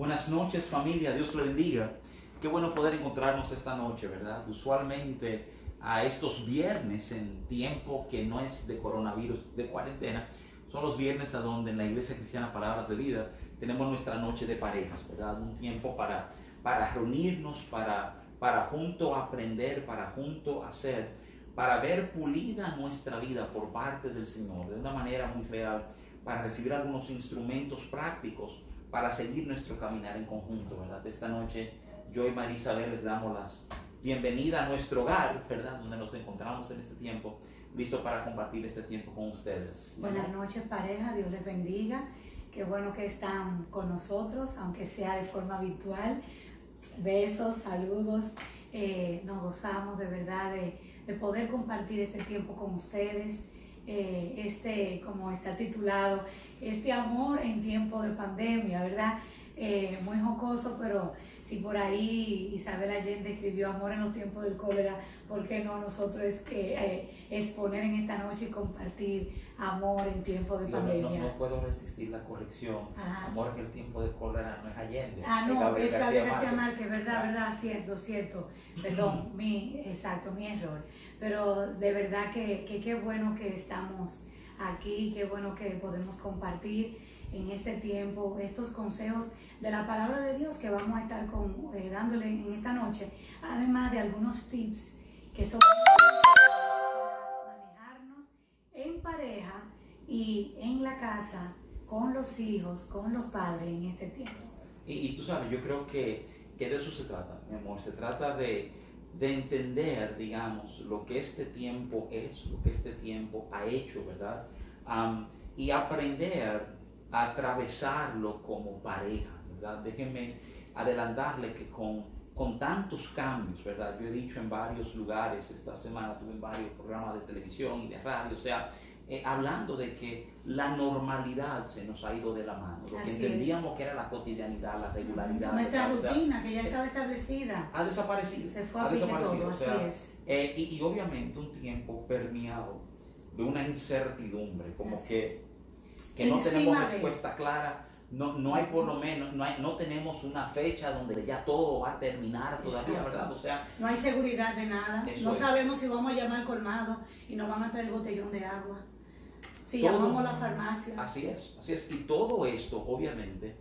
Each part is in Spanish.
Buenas noches familia, Dios le bendiga. Qué bueno poder encontrarnos esta noche, ¿verdad? Usualmente a estos viernes en tiempo que no es de coronavirus, de cuarentena, son los viernes a donde en la Iglesia Cristiana Palabras de Vida tenemos nuestra noche de parejas, ¿verdad? Un tiempo para, para reunirnos, para, para junto aprender, para junto hacer, para ver pulida nuestra vida por parte del Señor de una manera muy real, para recibir algunos instrumentos prácticos para seguir nuestro caminar en conjunto, ¿verdad? Esta noche yo y María Isabel les damos las bienvenida a nuestro hogar, ¿verdad? Donde nos encontramos en este tiempo, listo para compartir este tiempo con ustedes. Buenas noches pareja, Dios les bendiga. Qué bueno que están con nosotros, aunque sea de forma virtual. Besos, saludos. Eh, nos gozamos de verdad de, de, poder compartir este tiempo con ustedes. Eh, este, como está titulado, este amor en tiempo de pandemia, ¿verdad? Eh, muy jocoso, pero si por ahí Isabel Allende escribió Amor en los tiempos del cólera, ¿por qué no nosotros eh, exponer en esta noche y compartir amor en tiempos de pandemia? No, puedo resistir la corrección. Amor en el tiempo del cólera no es Allende. Ah, no, es Gabriel García Márquez, verdad, verdad, cierto, cierto. Perdón, mi, exacto, mi error. Pero de verdad que qué bueno que estamos aquí, qué bueno que podemos compartir en este tiempo estos consejos de la palabra de Dios que vamos a estar con, eh, dándole en esta noche, además de algunos tips que son para manejarnos en pareja y en la casa, con los hijos, con los padres en este tiempo. Y, tú sabes, yo creo que, que, de eso se trata, mi amor, se trata de, de entender, digamos, lo que este tiempo es, lo que este tiempo ha hecho, ¿verdad? y aprender atravesarlo como pareja. Déjenme adelantarle que con, con tantos cambios, ¿verdad? Yo he dicho en varios lugares, esta semana tuve en varios programas de televisión y de radio, o sea, eh, hablando de que la normalidad se nos ha ido de la mano, lo que entendíamos que era la cotidianidad, la regularidad. Nuestra rutina, que ya estaba establecida. Ha desaparecido. Se fue a ha desaparecido. Todo, así es. Eh, y, y, obviamente un tiempo permeado de una incertidumbre, como que, que no tenemos respuesta clara no, no hay por lo menos, no, hay, no tenemos una fecha donde ya todo va a terminar todavía, ¿verdad? O sea, no hay seguridad de nada, no sabemos si vamos a llamar colmado y nos van a traer el botellón de agua, si llamamos a la farmacia. Así es, así es, y todo esto obviamente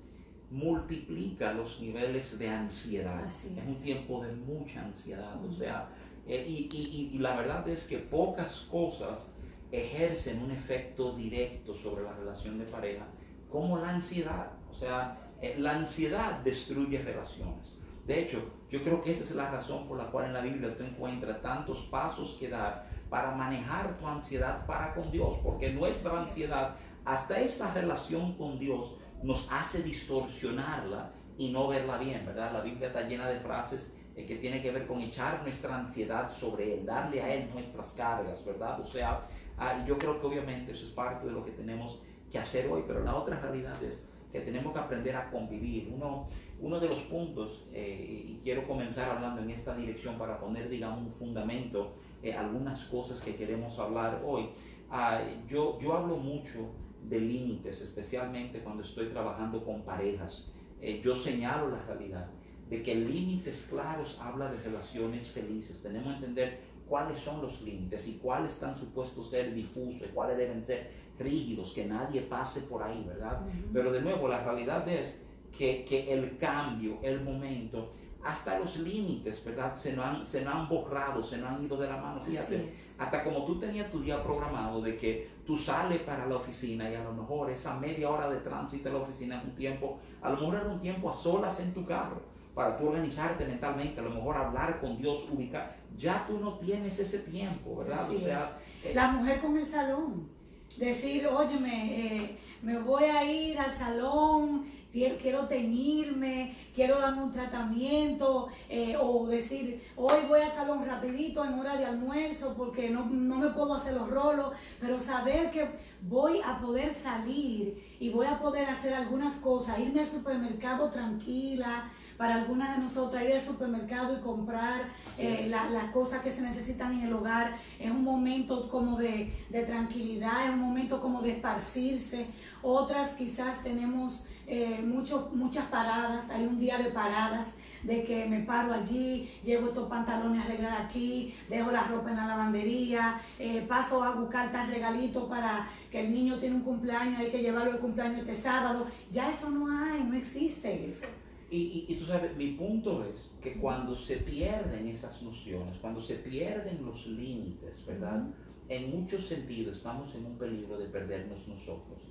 multiplica los niveles de ansiedad. es. un tiempo de mucha ansiedad, o sea, eh, y, y, y la verdad es que pocas cosas ejercen un efecto directo sobre la relación de pareja como la ansiedad. O sea, eh, la ansiedad destruye relaciones. De hecho, yo creo que esa es la razón por la cual en la Biblia tú encuentras tantos pasos que dar para manejar tu ansiedad para con Dios, porque nuestra ansiedad, hasta esa relación con Dios, nos hace distorsionarla y no verla bien, ¿verdad? La Biblia está llena de frases eh, que tiene que ver con echar nuestra ansiedad sobre Él, darle a Él nuestras cargas, ¿verdad? O sea, ah, yo creo que obviamente eso es parte de lo que tenemos que hacer hoy, pero la otra realidad es que tenemos que aprender a convivir. Uno, uno de los puntos, eh, y quiero comenzar hablando en esta dirección para poner, digamos, un fundamento, eh, algunas cosas que queremos hablar hoy. Ah, yo, yo hablo mucho de límites, especialmente cuando estoy trabajando con parejas. Eh, yo señalo la realidad de que límites claros habla de relaciones felices. Tenemos que entender cuáles son los límites y cuáles están supuestos ser difusos y cuáles deben ser rígidos, que nadie pase por ahí, ¿verdad? Pero de nuevo, la realidad es que, que, el cambio, el momento, hasta los límites, ¿verdad? Se nos han, se han borrado, se nos han ido de la mano. Fíjate, hasta como tú tenías tu día programado de que tú sales para la oficina y a lo mejor esa media hora de tránsito a la oficina es un tiempo, a lo mejor era un tiempo a solas en tu carro para tú organizarte mentalmente, a lo mejor hablar con Dios, ubicar, ya tú no tienes ese tiempo, ¿verdad? o sea, eh, la mujer con el salón decir, óyeme, eh, me voy a ir al salón, quiero teñirme, quiero darme un tratamiento, eh, o decir, hoy voy al salón rapidito en hora de almuerzo porque no, no, me puedo hacer los rolos, pero saber que voy a poder salir y voy a poder hacer algunas cosas, irme al supermercado tranquila, para algunas de nosotras ir al supermercado y comprar eh, las cosas que se necesitan en el hogar. Es un momento como de, de tranquilidad, es un momento como de esparcirse. Otras quizás tenemos eh, muchas paradas, hay un día de paradas de que me paro allí, llevo estos pantalones a arreglar aquí, dejo la ropa en la lavandería, eh, paso a buscar tal regalito para que el niño tiene un cumpleaños, hay que llevarlo el cumpleaños este sábado. Ya eso no hay, no existe eso. Y, y, tú sabes, mi punto es que cuando se pierden esas nociones, cuando se pierden los límites, ¿verdad? En muchos sentidos estamos en un peligro de perdernos nosotros.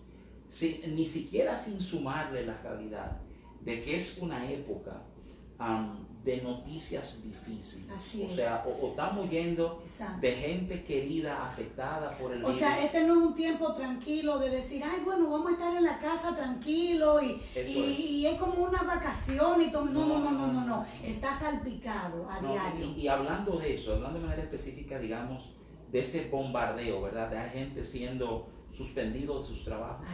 ni siquiera sin sumarle la realidad de que es una época de noticias difíciles. o sea, o, estamos yendo de gente querida, afectada por el O sea, este no es un tiempo tranquilo de decir, ay, bueno, vamos a estar en la casa tranquilo y, y, es. como una vacación y todo. No, no, no, no, no, no. Está salpicado a diario. Y, hablando de eso, hablando de manera específica, digamos, de ese bombardeo, ¿verdad? De gente siendo suspendido de sus trabajos.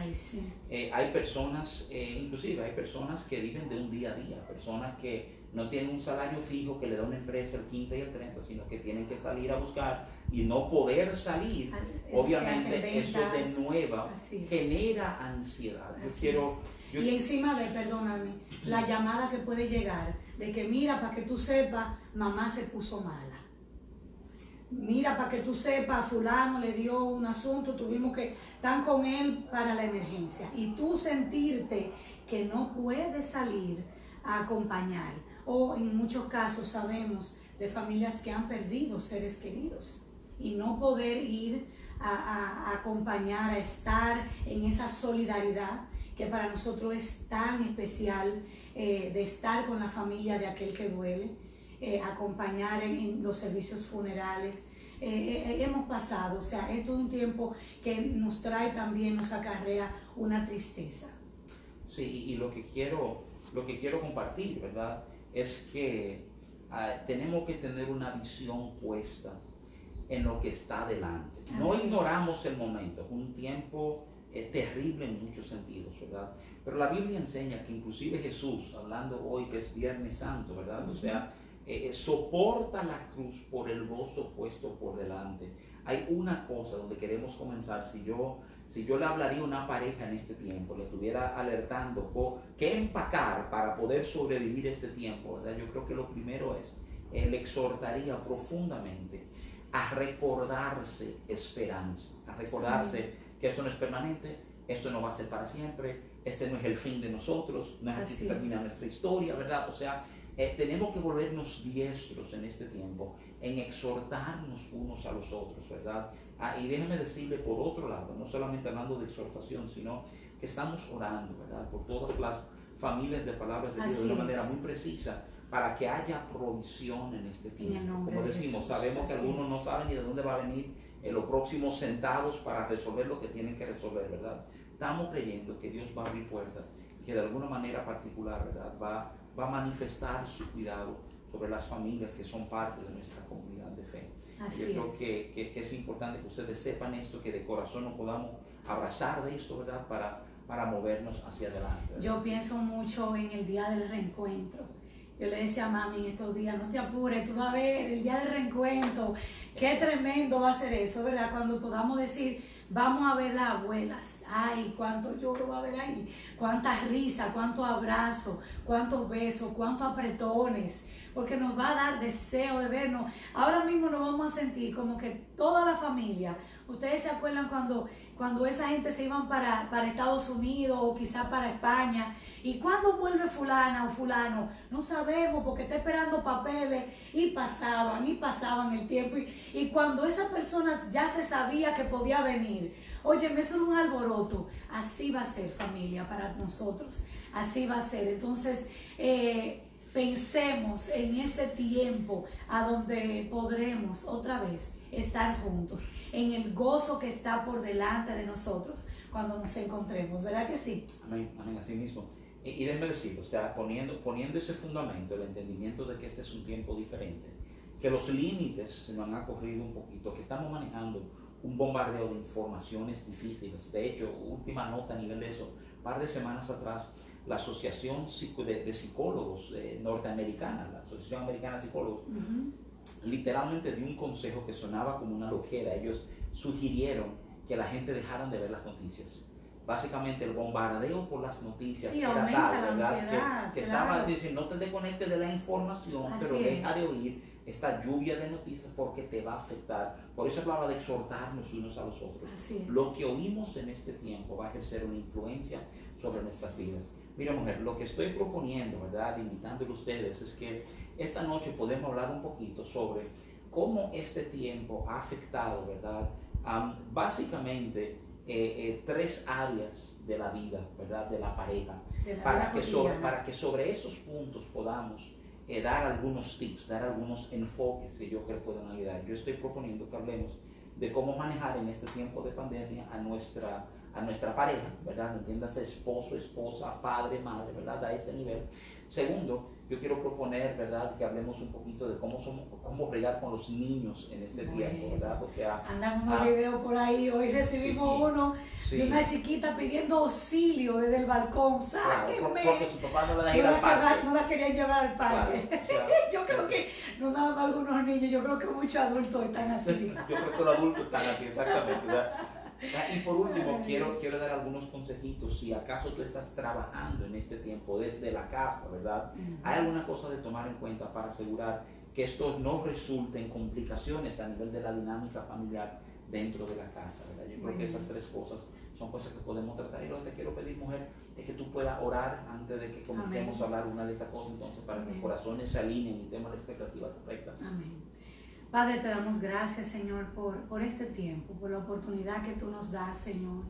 Eh, hay personas, eh, inclusive hay personas que viven de un día a día, personas que no tienen un salario fijo que le da una empresa el 15 y el 30, sino que tienen que salir a buscar y no poder salir, ah, obviamente eso de nueva genera ansiedad. Yo quiero, y encima de, perdóname, la llamada que puede llegar de que mira, para que tú sepas, mamá se puso mala mira, para que tú sepas, fulano le dio un asunto, tuvimos que estar con él para la emergencia. Y tú sentirte que no puedes salir a acompañar. O en muchos casos sabemos de familias que han perdido seres queridos y no poder ir a, acompañar, a estar en esa solidaridad que para nosotros es tan especial eh, de estar con la familia de aquel que duele eh, acompañar en, los servicios funerales. Eh, eh, hemos pasado, o sea, esto es un tiempo que nos trae también, nos acarrea una tristeza. Sí, y lo que quiero, lo que quiero compartir, ¿verdad? Es que ah, tenemos que tener una visión puesta en lo que está delante. no ignoramos el momento, es un tiempo terrible en muchos sentidos, ¿verdad? Pero la Biblia enseña que inclusive Jesús, hablando hoy que es Viernes Santo, ¿verdad? O sea, eh, soporta la cruz por el gozo puesto por delante. Hay una cosa donde queremos comenzar. Si yo, si yo le hablaría a una pareja en este tiempo, le estuviera alertando qué empacar para poder sobrevivir este tiempo, ¿verdad? yo creo que lo primero es, eh, le exhortaría profundamente a recordarse esperanza, a recordarse que esto no es permanente, esto no va a ser para siempre, este no es el fin de nosotros, no es así que termina nuestra historia, ¿verdad? O sea, eh, tenemos que volvernos diestros en este tiempo, en exhortarnos unos a los otros, ¿verdad? Ah, y déjeme decirle por otro lado, no solamente hablando de exhortación, sino que estamos orando, ¿verdad? Por todas las familias de palabras de Dios de una manera muy precisa para que haya provisión en este tiempo. Como decimos, sabemos que algunos no saben ni de dónde va a venir en los próximos centavos para resolver lo que tienen que resolver, ¿verdad? Estamos creyendo que Dios va a abrir puertas y que de alguna manera particular, ¿verdad? Va va a manifestar su cuidado sobre las familias que son parte de nuestra comunidad de fe. Yo creo que, que, es importante que ustedes sepan esto, que de corazón nos podamos abrazar de esto, ¿verdad? Para, para movernos hacia adelante. Yo pienso mucho en el día del reencuentro. Yo le decía a mami en estos días, no te apures, tú vas a ver el día del reencuentro, qué tremendo va a ser eso, ¿verdad? Cuando podamos decir, Vamos a ver las abuelas. Ay, cuánto lloro va a haber ahí. Cuántas risas, cuántos abrazos, cuántos besos, cuántos apretones. Porque nos va a dar deseo de vernos. Ahora mismo nos vamos a sentir como que toda la familia. Ustedes se acuerdan cuando cuando esa gente se iban para, para Estados Unidos o quizás para España. ¿Y cuándo vuelve fulana o fulano? No sabemos porque está esperando papeles y pasaban y pasaban el tiempo. Y, y cuando esas personas ya se sabía que podía venir, oye, eso es un alboroto. Así va a ser familia para nosotros. Así va a ser. Entonces, eh, pensemos en ese tiempo a donde podremos otra vez estar juntos, en el gozo que está por delante de nosotros cuando nos encontremos, ¿verdad que sí? Amén, amén, así mismo. Y, y déjeme decir, o sea, poniendo, poniendo ese fundamento, el entendimiento de que este es un tiempo diferente, que los límites se nos han corrido un poquito, que estamos manejando un bombardeo de informaciones difíciles. De hecho, última nota a nivel de eso, un par de semanas atrás la Asociación de, Psicólogos eh, Norteamericana, la Asociación Americana de Psicólogos, literalmente dio un consejo que sonaba como una loquera. Ellos sugirieron que la gente dejara de ver las noticias. Básicamente el bombardeo por las noticias era tal, ¿verdad? que, estaba diciendo, no te desconectes de la información, pero deja de oír esta lluvia de noticias porque te va a afectar. Por eso hablaba de exhortarnos unos a los otros. Lo que oímos en este tiempo va a ejercer una influencia sobre nuestras vidas. Mira, mujer, lo que estoy proponiendo, ¿verdad? Invitándole a ustedes es que esta noche podemos hablar un poquito sobre cómo este tiempo ha afectado, ¿verdad? básicamente eh, eh, tres áreas de la vida, ¿verdad? De la pareja. para, que sobre, para que sobre esos puntos podamos eh, dar algunos tips, dar algunos enfoques que yo creo pueden ayudar. Yo estoy proponiendo que hablemos de cómo manejar en este tiempo de pandemia a nuestra a nuestra pareja, ¿verdad? Entiéndase esposo, esposa, padre, madre, ¿verdad? A ese nivel. Segundo, yo quiero proponer, ¿verdad? Que hablemos un poquito de cómo somos, cómo bregar con los niños en este tiempo, ¿verdad? O sea, andamos un video por ahí, hoy recibimos uno de una chiquita pidiendo auxilio desde el balcón, sáquenme. porque su papá no la dejó ir al parque. no la querían llevar al parque. yo creo que no nada más algunos niños, yo creo que muchos adultos están así. yo creo que los adultos están así, exactamente, ¿verdad? Y por último, quiero, quiero dar algunos consejitos. Si acaso tú estás trabajando en este tiempo desde la casa, ¿verdad? Hay alguna cosa de tomar en cuenta para asegurar que esto no resulte en complicaciones a nivel de la dinámica familiar dentro de la casa, ¿verdad? Yo creo que esas tres cosas son cosas que podemos tratar. Y lo que te quiero pedir, mujer, es que tú puedas orar antes de que comencemos a hablar una de estas cosas, entonces, para que los corazones se alineen y tengan la expectativa correcta. Amén. Padre, te damos gracias, Señor, por, por este tiempo, por la oportunidad que tú nos das, Señor,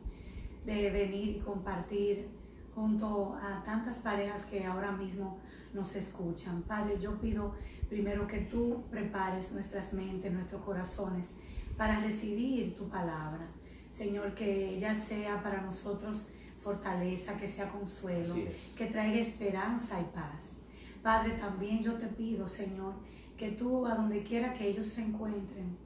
de venir y compartir junto a tantas parejas que ahora mismo nos escuchan. Padre, yo pido primero que tú prepares nuestras mentes, nuestros corazones para recibir tu palabra. Señor, que ella sea para nosotros fortaleza, que sea consuelo, que traiga esperanza y paz. Padre, también yo te pido, Señor, que tú, a donde quiera que ellos se encuentren,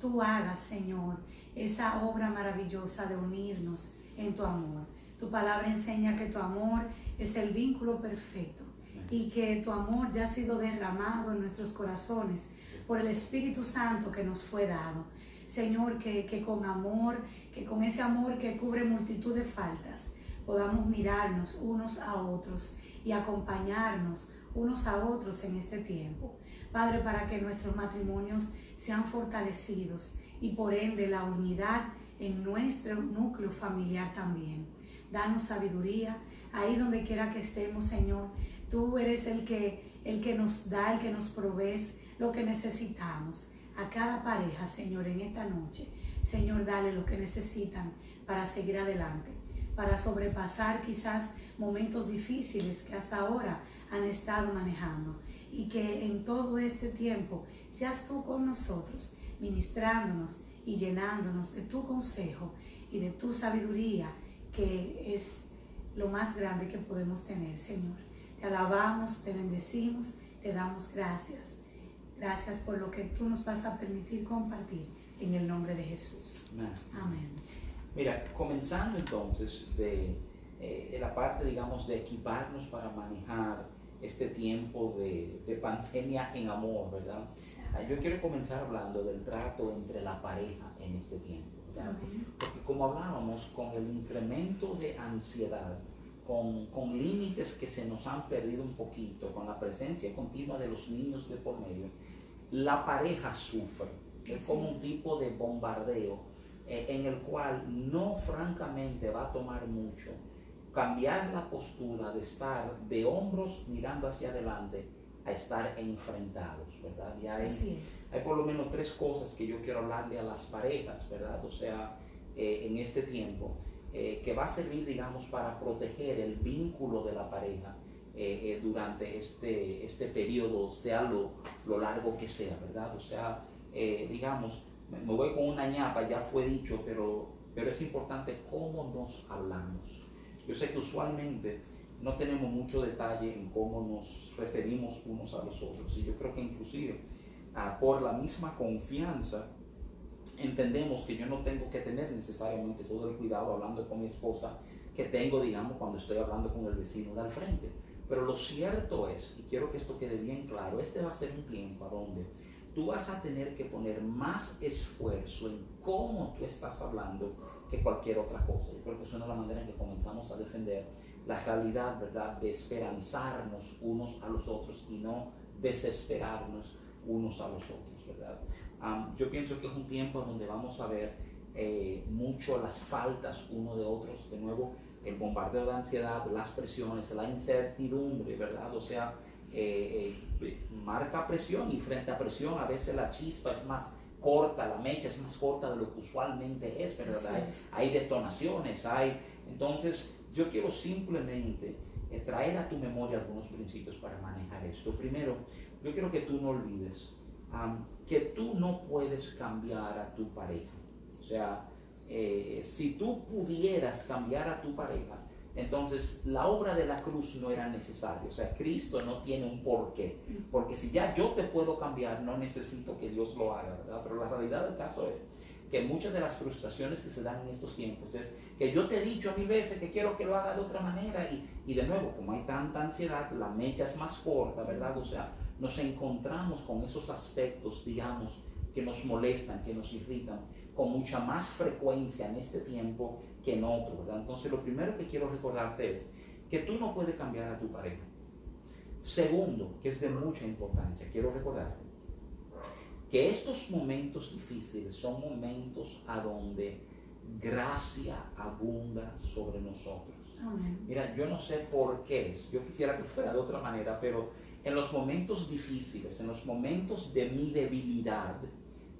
tú hagas, Señor, esa obra maravillosa de unirnos en tu amor. Tu palabra enseña que tu amor es el vínculo perfecto y que tu amor ya ha sido derramado en nuestros corazones por el Espíritu Santo que nos fue dado. Señor, que, que con amor, que con ese amor que cubre multitud de faltas, podamos mirarnos unos a otros y acompañarnos unos a otros en este tiempo. Padre, para que nuestros matrimonios sean fortalecidos y por ende la unidad en nuestro núcleo familiar también. Danos sabiduría ahí donde quiera que estemos, Señor. Tú eres el que, el que nos da, el que nos provee lo que necesitamos. A cada pareja, Señor, en esta noche. Señor, dale lo que necesitan para seguir adelante, para sobrepasar quizás momentos difíciles que hasta ahora han estado manejando y que en todo este tiempo seas tú con nosotros, ministrándonos y llenándonos de tu consejo y de tu sabiduría, que es lo más grande que podemos tener, Señor. Te alabamos, te bendecimos, te damos gracias. Gracias por lo que tú nos vas a permitir compartir en el nombre de Jesús. Amén. Mira, comenzando entonces de, eh, de la parte, digamos, de equiparnos para manejar este tiempo de, pandemia en amor, ¿verdad? Ah, yo quiero comenzar hablando del trato entre la pareja en este tiempo, ¿verdad? Porque como hablábamos, con el incremento de ansiedad, con, con límites que se nos han perdido un poquito, con la presencia continua de los niños de por medio, la pareja sufre. Es como un tipo de bombardeo eh, en el cual no francamente va a tomar mucho cambiar la postura de estar de hombros mirando hacia adelante a estar enfrentados, ¿verdad? Y hay, hay por lo menos tres cosas que yo quiero hablarle a las parejas, ¿verdad? O sea, eh, en este tiempo, eh, que va a servir, digamos, para proteger el vínculo de la pareja eh, durante este, este periodo, sea lo, lo, largo que sea, ¿verdad? O sea, digamos, me voy con una ñapa, ya fue dicho, pero, pero es importante cómo nos hablamos. Yo sé que usualmente no tenemos mucho detalle en cómo nos referimos unos a los otros y yo creo que inclusive ah, por la misma confianza entendemos que yo no tengo que tener necesariamente todo el cuidado hablando con mi esposa que tengo, digamos, cuando estoy hablando con el vecino de al frente. Pero lo cierto es, y quiero que esto quede bien claro, este va a ser un tiempo a donde tú vas a tener que poner más esfuerzo en cómo tú estás hablando que cualquier otra cosa. Yo creo que es una de las maneras en que comenzamos a defender la realidad, ¿verdad?, de esperanzarnos unos a los otros y no desesperarnos unos a los otros, ¿verdad? yo pienso que es un tiempo donde vamos a ver eh, mucho las faltas uno de otros, de nuevo, el bombardeo de ansiedad, las presiones, la incertidumbre, ¿verdad? O sea, eh, eh, marca presión y frente a presión a veces la chispa es más corta, la mecha es más corta de lo que usualmente es, ¿verdad? Hay, detonaciones, hay... Entonces, yo quiero simplemente traer a tu memoria algunos principios para manejar esto. Primero, yo quiero que tú no olvides que tú no puedes cambiar a tu pareja. O sea, eh, si tú pudieras cambiar a tu pareja, entonces la obra de la cruz no era necesaria. O sea, Cristo no tiene un porqué. Porque si ya yo te puedo cambiar, no necesito que Dios lo haga, ¿verdad? Pero la realidad del caso es que muchas de las frustraciones que se dan en estos tiempos es que yo te he dicho a mi veces que quiero que lo haga de otra manera y, y de nuevo, como hay tanta ansiedad, la mecha es más corta, ¿verdad? O sea, nos encontramos con esos aspectos, digamos, que nos molestan, que nos irritan, con mucha más frecuencia en este tiempo que en otro, ¿verdad? Entonces, lo primero que quiero recordarte es que tú no puedes cambiar a tu pareja. Segundo, que es de mucha importancia, quiero recordarte que estos momentos difíciles son momentos a donde gracia abunda sobre nosotros. Mira, yo no sé por qué, yo quisiera que fuera de otra manera, pero en los momentos difíciles, en los momentos de mi debilidad,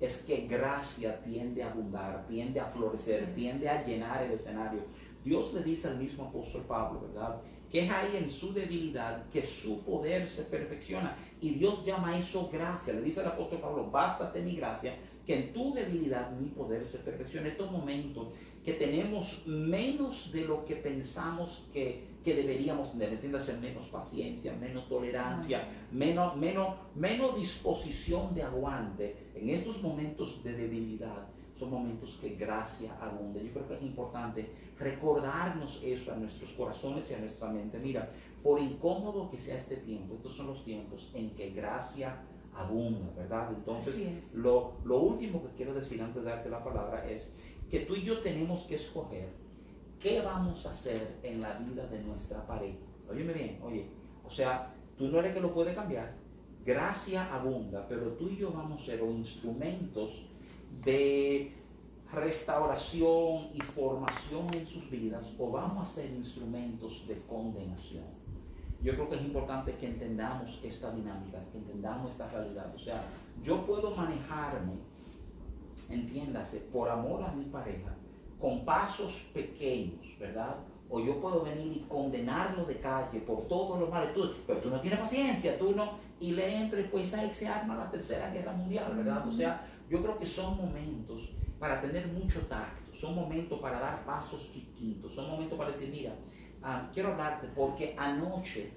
es que gracia tiende a abundar, tiende a florecer, tiende a llenar el escenario. Dios le dice al mismo apóstol Pablo, ¿verdad? Que es ahí en su debilidad que su poder se perfecciona. Y Dios llama eso gracia. Le dice al apóstol Pablo, bástate mi gracia, que en tu debilidad mi poder se perfecciona. En estos momentos que tenemos menos de lo que pensamos que que deberíamos tener, entiéndase, menos paciencia, menos tolerancia, menos, menos, menos disposición de aguante en estos momentos de debilidad. Son momentos que gracia abunda. Yo creo que es importante recordarnos eso a nuestros corazones y a nuestra mente. Mira, por incómodo que sea este tiempo, estos son los tiempos en que gracia abunda, ¿verdad? Entonces, lo, lo último que quiero decir antes de darte la palabra es que tú y yo tenemos que escoger ¿qué vamos a hacer en la vida de nuestra pareja? Óyeme bien, oye, o sea, tú no eres que lo puede cambiar. Gracia abunda, pero tú y yo vamos a ser instrumentos de restauración y formación en sus vidas o vamos a ser instrumentos de condenación. Yo creo que es importante que entendamos esta dinámica, que entendamos esta realidad. O sea, yo puedo manejarme, entiéndase, por amor a mi pareja, con pasos pequeños, ¿verdad? O yo puedo venir y condenarlo de calle por todos los males, pero tú no tienes paciencia, tú no, y le entro y pues ahí se arma la tercera guerra mundial, ¿verdad? O sea, yo creo que son momentos para tener mucho tacto, son momentos para dar pasos chiquitos, son momentos para decir, mira, ah, quiero hablarte porque anoche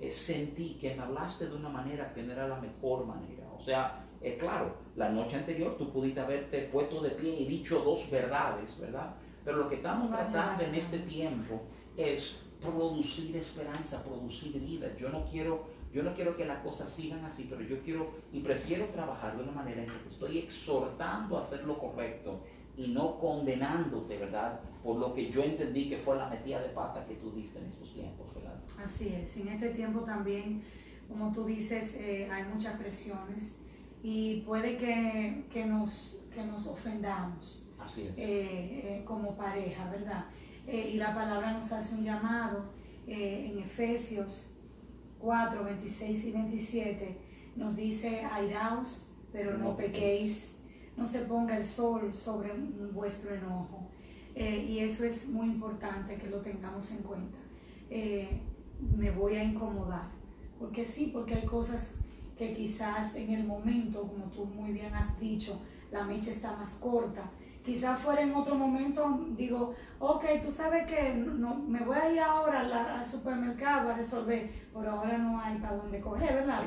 eh, sentí que me hablaste de una manera que no era la mejor manera. O sea, es claro, la noche anterior tú pudiste haberte puesto de pie y dicho dos verdades, ¿verdad? Pero lo que estamos tratando en este tiempo es producir esperanza, producir vida. Yo no quiero, yo no quiero que las cosas sigan así, pero yo quiero y prefiero trabajar de una manera en que te estoy exhortando a hacer lo correcto y no condenándote, ¿verdad? Por lo que yo entendí que fue la metida de pata que tú diste en estos tiempos, ¿verdad? Así es. En este tiempo también, como tú dices, eh, hay muchas presiones y puede que, que, nos, que nos ofendamos eh, eh, como pareja, ¿verdad? Eh, y la palabra nos hace un llamado en Efesios 4, 26 y 27, nos dice, airaos, pero no, pequéis, no se ponga el sol sobre vuestro enojo. y eso es muy importante que lo tengamos en cuenta. me voy a incomodar, porque sí, porque hay cosas que quizás en el momento, como tú muy bien has dicho, la mecha está más corta. Quizás fuera en otro momento, digo, ok, tú sabes que no, me voy a ir ahora al supermercado a resolver, pero ahora no hay para dónde coger, ¿verdad?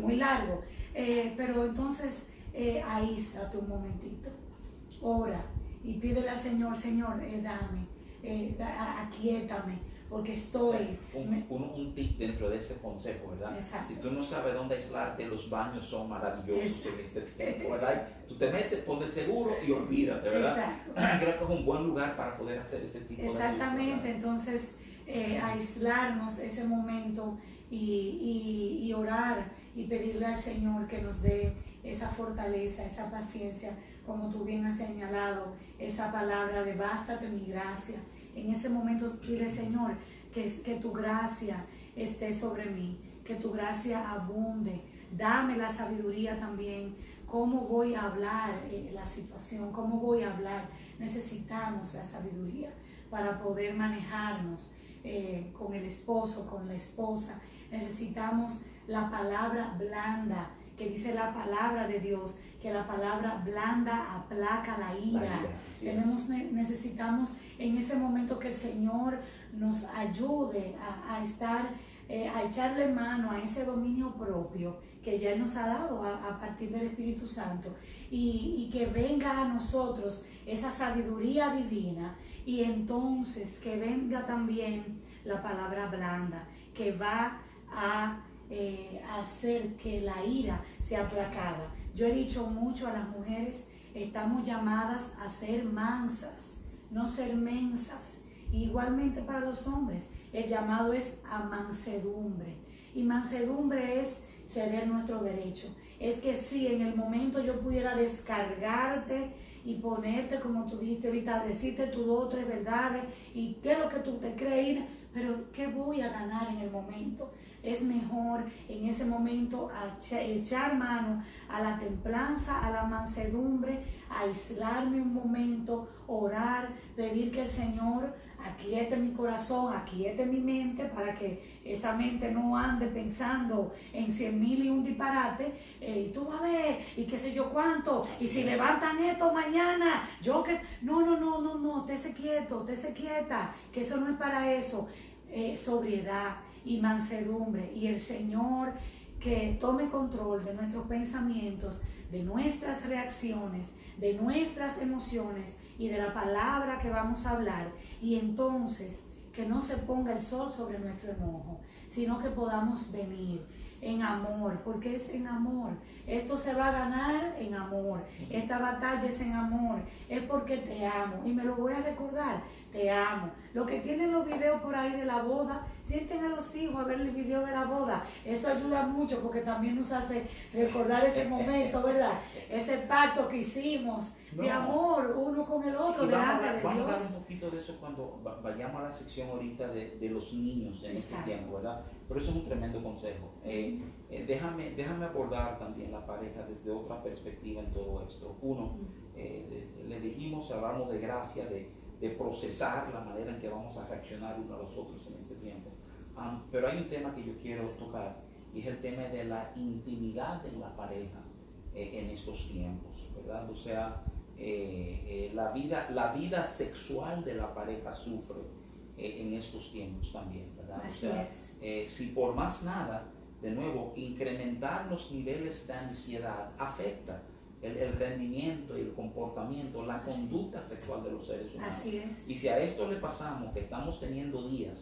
muy largo. Eh, pero entonces, eh, ahí está un momentito. Ora y pídele al Señor, Señor, eh, dame, eh, aquíétame, porque estoy... Un, un, tip dentro de ese consejo, ¿verdad? Exacto. Si tú no sabes dónde aislarte, los baños son maravillosos en este tiempo, ¿verdad? Tú te metes, pones el seguro y olvídate, ¿verdad? Exacto. Creo que es un buen lugar para poder hacer ese tipo de cosas. Exactamente, entonces eh, aislarnos ese momento y, y, y orar y pedirle al Señor que nos dé esa fortaleza, esa paciencia, como tú bien has señalado, esa palabra de bástate mi gracia. En ese momento pide, Señor, que, que tu gracia esté sobre mí, que tu gracia abunde. Dame la sabiduría también. ¿Cómo voy a hablar eh, la situación? ¿Cómo voy a hablar? Necesitamos la sabiduría para poder manejarnos eh, con el esposo, con la esposa. Necesitamos la palabra blanda, que dice la palabra de Dios, que la palabra blanda aplaca la ira. Tenemos, necesitamos en ese momento que el Señor nos ayude a, estar, eh, a echarle mano a ese dominio propio que ya nos ha dado a, partir del Espíritu Santo y, y que venga a nosotros esa sabiduría divina y entonces que venga también la palabra blanda que va a eh, hacer que la ira sea aplacada. Yo he dicho mucho a las mujeres, estamos llamadas a ser mansas, no ser mensas. Igualmente para los hombres, el llamado es a mansedumbre. Y mansedumbre es ceder nuestro derecho. Es que si en el momento yo pudiera descargarte y ponerte, como tú dijiste ahorita, decirte tus dos o tres verdades y qué es lo que tú te crees, pero ¿qué voy a ganar en el momento? es mejor en ese momento echar mano a la templanza, a la mansedumbre, aislarme un momento, orar, pedir que el Señor aquiete mi corazón, aquiete mi mente para que esa mente no ande pensando en cien mil y un disparate, eh, y tú vas a ver, y qué sé yo cuánto, y si levantan esto mañana, yo que... No, no, no, no, no, te se quieto, te se quieta, que eso no es para eso. Eh, sobriedad, y mansedumbre. Y el Señor que tome control de nuestros pensamientos, de nuestras reacciones, de nuestras emociones y de la palabra que vamos a hablar. Y entonces que no se ponga el sol sobre nuestro enojo, sino que podamos venir en amor, porque es en amor. Esto se va a ganar en amor. Esta batalla es en amor. Es porque te amo. Y me lo voy a recordar. Te amo. Lo que tienen los videos por ahí de la boda, sienten a los hijos a ver el video de la boda. Eso ayuda mucho porque también nos hace recordar ese momento, ¿verdad? Ese pacto que hicimos de amor uno con el otro delante de Dios. Vamos a hablar un poquito de eso cuando vayamos a la sección ahorita de, los niños en este tiempo, ¿verdad? Pero eso es un tremendo consejo. Eh, eh, déjame, déjame abordar también la pareja desde otra perspectiva en todo esto. Uno, eh, le dijimos, hablamos de gracia, de, de procesar la manera en que vamos a reaccionar uno a los otros pero hay un tema que yo quiero tocar y es el tema de la intimidad en la pareja eh, en estos tiempos, ¿verdad? O sea, eh, eh, la, vida, la vida sexual de la pareja sufre en estos tiempos también, ¿verdad? o sea, si por más nada, de nuevo, incrementar los niveles de ansiedad afecta el, rendimiento y el comportamiento, la conducta sexual de los seres humanos. Así es. Y si a esto le pasamos que estamos teniendo días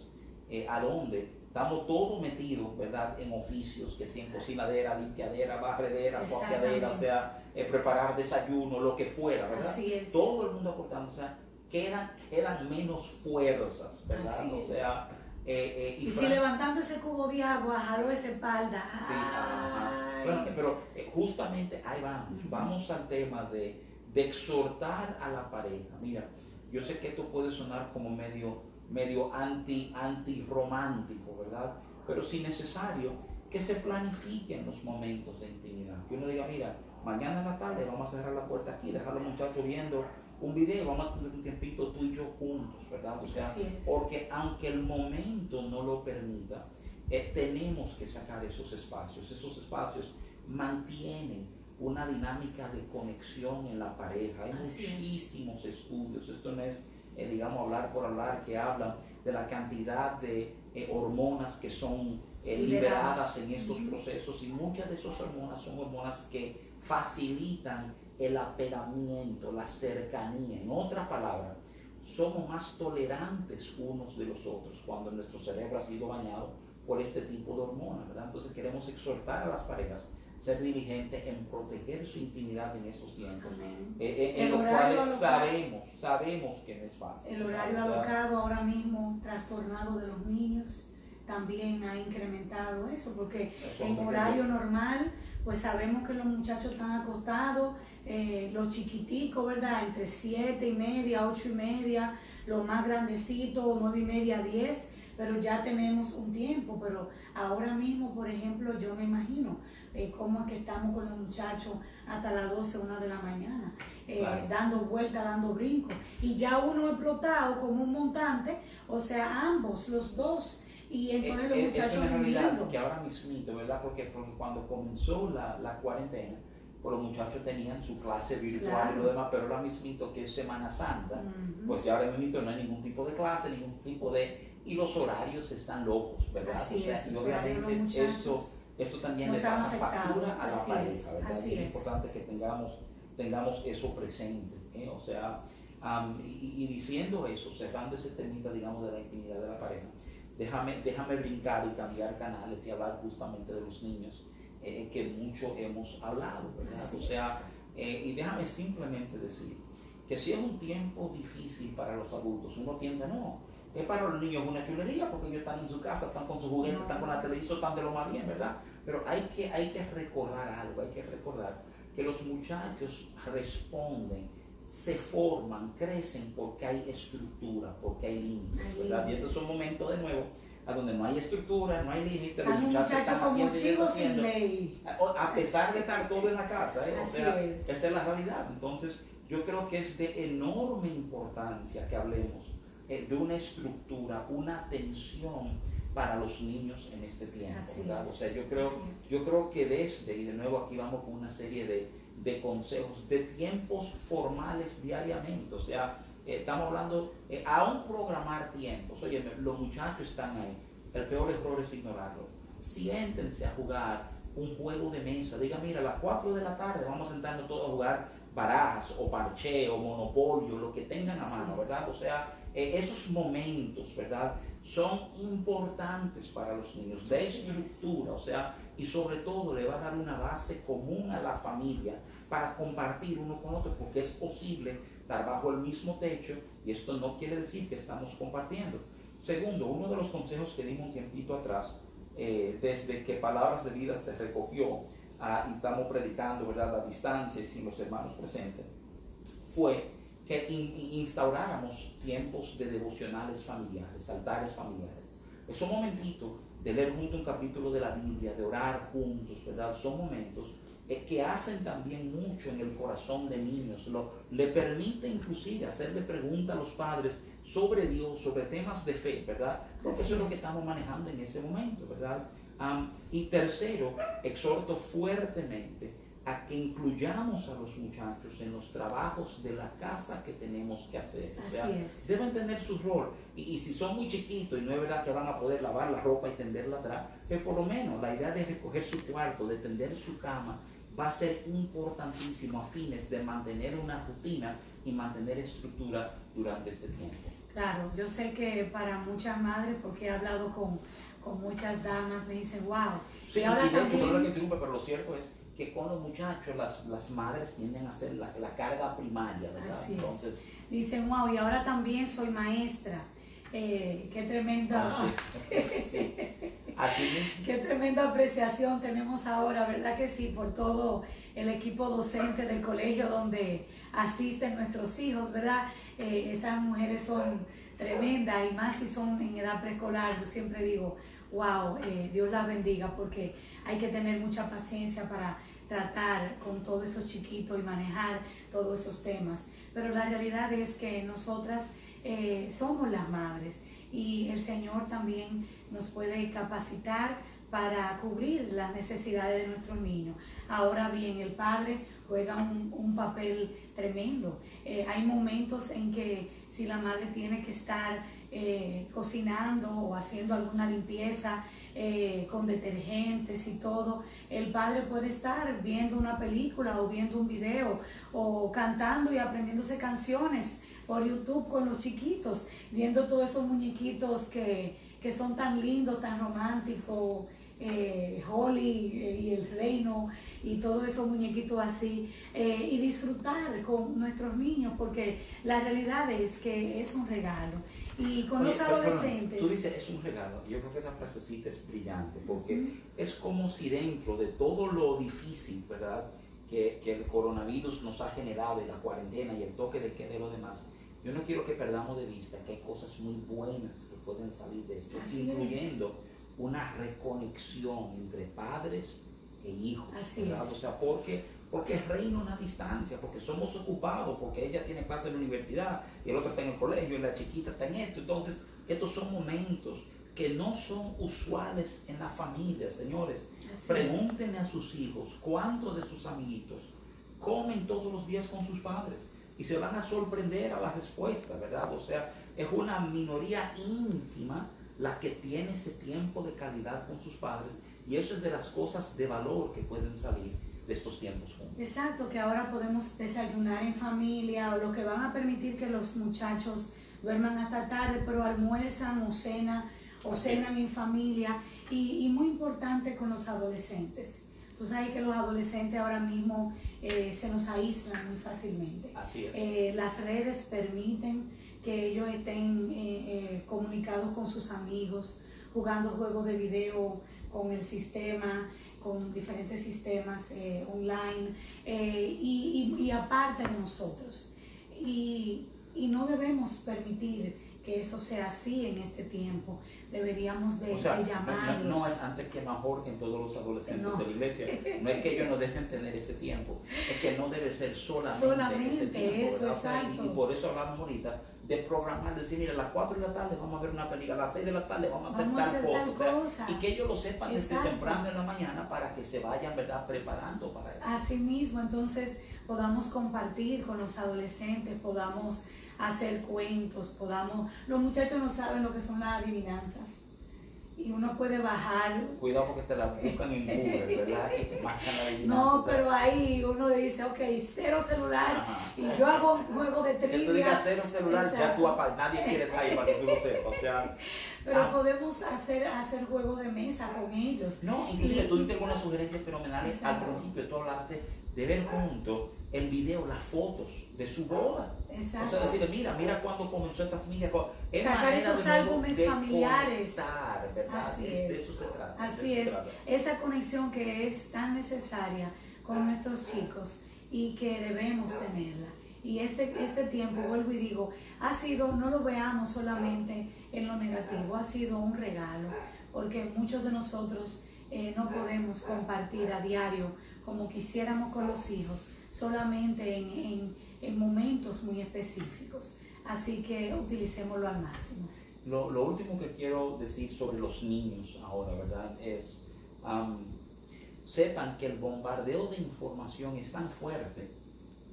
eh, a donde estamos todos metidos, ¿verdad? En oficios, que sea en cocinadera, limpiadera, barredera, suapiadera, o sea, eh, preparar desayuno, lo que fuera, ¿verdad? Así es. Todo el mundo aportando, o sea, quedan, quedan menos fuerzas, ¿verdad? o sea, eh, y, si levantando ese cubo de agua jaló esa espalda. Sí, bueno, pero justamente ahí vamos, vamos al tema de, de exhortar a la pareja. Mira, yo sé que esto puede sonar como medio medio anti, anti romántico, ¿verdad? Pero si necesario, que se planifiquen los momentos de intimidad. Que uno diga, mira, mañana en la tarde vamos a cerrar la puerta aquí, dejar a los muchachos viendo un video, vamos a tener un tiempito tú y yo juntos, ¿verdad? O sea, porque aunque el momento no lo permita, eh, tenemos que sacar esos espacios. Esos espacios mantienen una dinámica de conexión en la pareja. Hay muchísimos estudios, esto no es eh, digamos, hablar por hablar, que hablan de la cantidad de eh, hormonas que son eh, liberadas en estos procesos y muchas de esas hormonas son hormonas que facilitan el apegamiento, la cercanía. En otras palabras, somos más tolerantes unos de los otros cuando nuestro cerebro ha sido bañado por este tipo de hormonas, ¿verdad? Entonces queremos exhortar a las parejas ser diligentes en proteger su intimidad en estos tiempos, eh, eh, en los cuales sabemos, sabemos que no es fácil. El horario alocado ahora mismo, trastornado de los niños, también ha incrementado eso, porque en horario normal, pues sabemos que los muchachos están acostados, eh, los chiquiticos, ¿verdad? Entre siete y media, ocho y media, los más grandecitos, nueve y media, diez, pero ya tenemos un tiempo, pero ahora mismo, por ejemplo, yo me imagino eh, cómo es que estamos con los muchachos hasta las 12, una de la mañana, eh, dando vueltas, dando brincos, y ya uno explotado como un montante, o sea, ambos, los dos, y entonces los muchachos viviendo. que ahora mismo, ¿verdad? Porque, cuando comenzó la, la cuarentena, pues los muchachos tenían su clase virtual y lo demás, pero ahora mismito que es Semana Santa, pues ya ahora mismo no hay ningún tipo de clase, ningún tipo de... Y los horarios están locos, ¿verdad? o sea, y obviamente esto, esto también le pasa factura a la pareja, ¿verdad? Es, importante que tengamos, tengamos eso presente, ¿eh? O sea, y, diciendo eso, cerrando ese temita, digamos, de la intimidad de la pareja, déjame, déjame brincar y cambiar canales y hablar justamente de los niños eh, que mucho hemos hablado, ¿verdad? O sea, eh, y déjame simplemente decir que si es un tiempo difícil para los adultos, uno piensa, no, es para los niños una chulería porque ellos están en su casa, están con sus juguetes, están con la televisión, están de lo más bien, ¿verdad? Pero hay que, hay que recordar algo, hay que recordar que los muchachos responden, se forman, crecen porque hay estructura, porque hay límites, ¿verdad? Y estos son momentos de nuevo a donde no hay estructura, no hay límite, los muchachos están haciendo A, pesar de estar todo en la casa, ¿eh? o sea, esa es la realidad. Entonces, yo creo que es de enorme importancia que hablemos de una estructura, una atención para los niños en este tiempo, ¿verdad? O sea, yo creo, yo creo que desde, y de nuevo aquí vamos con una serie de, de consejos, de tiempos formales diariamente, o sea, eh, estamos hablando, eh, aún programar tiempos. Oye, los muchachos están ahí. El peor error es ignorarlo. Siéntense a jugar un juego de mesa. Diga, mira, a las 4 de la tarde vamos a sentarnos todos a jugar barajas o parche o monopolio, lo que tengan a mano, ¿verdad? O sea, eh, esos momentos, ¿verdad? Son importantes para los niños, de estructura, o sea, y sobre todo le va a dar una base común a la familia para compartir uno con otro, porque es posible estar bajo el mismo techo y esto no quiere decir que estamos compartiendo. Segundo, uno de los consejos que dimos un tiempito atrás, eh, desde que Palabras de Vida se recogió ah, y estamos predicando ¿verdad? a distancia sin los hermanos presentes, fue que instauráramos tiempos de devocionales familiares, altares familiares. Esos momentitos de leer junto un capítulo de la Biblia, de orar juntos, ¿verdad? Son momentos que hacen también mucho en el corazón de niños. Lo, le permite inclusive hacerle preguntas a los padres sobre Dios, sobre temas de fe, ¿verdad? Porque eso es lo que estamos manejando en ese momento, ¿verdad? y tercero, exhorto fuertemente a que incluyamos a los muchachos en los trabajos de la casa que tenemos que hacer. O sea, deben tener su rol. Y, si son muy chiquitos y no es verdad que van a poder lavar la ropa y tenderla atrás, que por lo menos la idea de recoger su cuarto, de tender su cama, va a ser importantísimo a fines de mantener una rutina y mantener estructura durante este tiempo. Claro, yo sé que para muchas madres, porque he hablado con, con muchas damas, me dicen, wow. Sí, y, ahora también... pero lo cierto es que con los muchachos las, las madres tienden a hacer la, la carga primaria, ¿verdad? Así Entonces, Dicen, wow, y ahora también soy maestra. Eh, qué tremenda. Ah, qué tremenda apreciación tenemos ahora, ¿verdad que sí? Por todo el equipo docente del colegio donde asisten nuestros hijos, ¿verdad? Eh, esas mujeres son tremendas y más si son en edad preescolar. Yo siempre digo, wow, eh, Dios las bendiga porque hay que tener mucha paciencia para tratar con todos esos chiquitos y manejar todos esos temas. Pero la realidad es que nosotras eh, somos las madres y el Señor también nos puede capacitar para cubrir las necesidades de nuestros niños. Ahora bien, el padre juega un, papel tremendo. Eh, hay momentos en que si la madre tiene que estar eh, cocinando o haciendo alguna limpieza con detergentes y todo, el padre puede estar viendo una película o viendo un video o cantando y aprendiéndose canciones por YouTube con los chiquitos, viendo todos esos muñequitos que, son tan lindos, tan románticos, eh, Holly eh, y el reino y todos esos muñequitos así, eh, y disfrutar con nuestros niños, porque la realidad es que es un regalo. Y con los adolescentes. tú dices es un regalo. Yo creo que esa frasecita es brillante porque es como si dentro de todo lo difícil, ¿verdad? Que, que, el coronavirus nos ha generado y la cuarentena y el toque de queda de lo demás. Yo no quiero que perdamos de vista que hay cosas muy buenas que pueden salir de esto, incluyendo una reconexión entre padres e hijos. Así ¿verdad? O sea, porque porque es reino una distancia, porque somos ocupados, porque ella tiene clase en la universidad y el otro está en el colegio y la chiquita está en esto. Entonces, estos son momentos que no son usuales en la familia, señores. Pregúntenle a sus hijos cuántos de sus amiguitos comen todos los días con sus padres y se van a sorprender a la respuesta, ¿verdad? O sea, es una minoría ínfima la que tiene ese tiempo de calidad con sus padres y eso es de las cosas de valor que pueden salir de estos tiempos Exacto, que ahora podemos desayunar en familia o lo que van a permitir que los muchachos duerman hasta tarde, pero almuerzan o cenan o cenan en familia y, muy importante con los adolescentes. Tú sabes que los adolescentes ahora mismo eh, se nos aíslan muy fácilmente. Así es. Eh, las redes permiten que ellos estén eh, comunicados con sus amigos, jugando juegos de video con el sistema, con diferentes sistemas eh, online eh, y, aparte de nosotros. Y, no debemos permitir que eso sea así en este tiempo. Deberíamos de, llamarlos. No, es antes que mejor en todos los adolescentes de la iglesia. No es que ellos no dejen tener ese tiempo, es que no debe ser solamente, ese tiempo. Eso, exacto. Y, por eso hablamos ahorita de programar, decir, mira, a las 4 de la tarde vamos a ver una película, a las 6 de la tarde vamos a hacer, tal, cosa. y que ellos lo sepan desde temprano en la mañana para que se vayan, ¿verdad?, preparando para eso. Así mismo, entonces podamos compartir con los adolescentes, podamos hacer cuentos, podamos... Los muchachos no saben lo que son las adivinanzas y uno puede bajar. Cuidado porque te la buscan en Google, ¿verdad? Y te marcan la No, pero ahí uno le dice, ok, cero celular y yo hago un juego de trivia. Que tú digas cero celular, ya tú nadie quiere estar ahí para que tú lo sepas. O sea, pero ah. podemos hacer, hacer juegos de mesa con ellos. No, inclusive tú diste algunas sugerencias fenomenales. Al principio tú hablaste de ver juntos el video, las fotos de su boda. Exacto. O sea, decirle, mira, mira cuando comenzó esta familia. Sacar esos álbumes familiares. Así es. De eso se trata. Así es. Esa conexión que es tan necesaria con nuestros chicos y que debemos tenerla. Y este, este tiempo, vuelvo y digo, ha sido, no lo veamos solamente en lo negativo, ha sido un regalo, porque muchos de nosotros eh, no podemos compartir a diario como quisiéramos con los hijos, solamente en, momentos muy específicos. Así que utilicémoslo al máximo. Lo, último que quiero decir sobre los niños ahora, ¿verdad? Es, sepan que el bombardeo de información es tan fuerte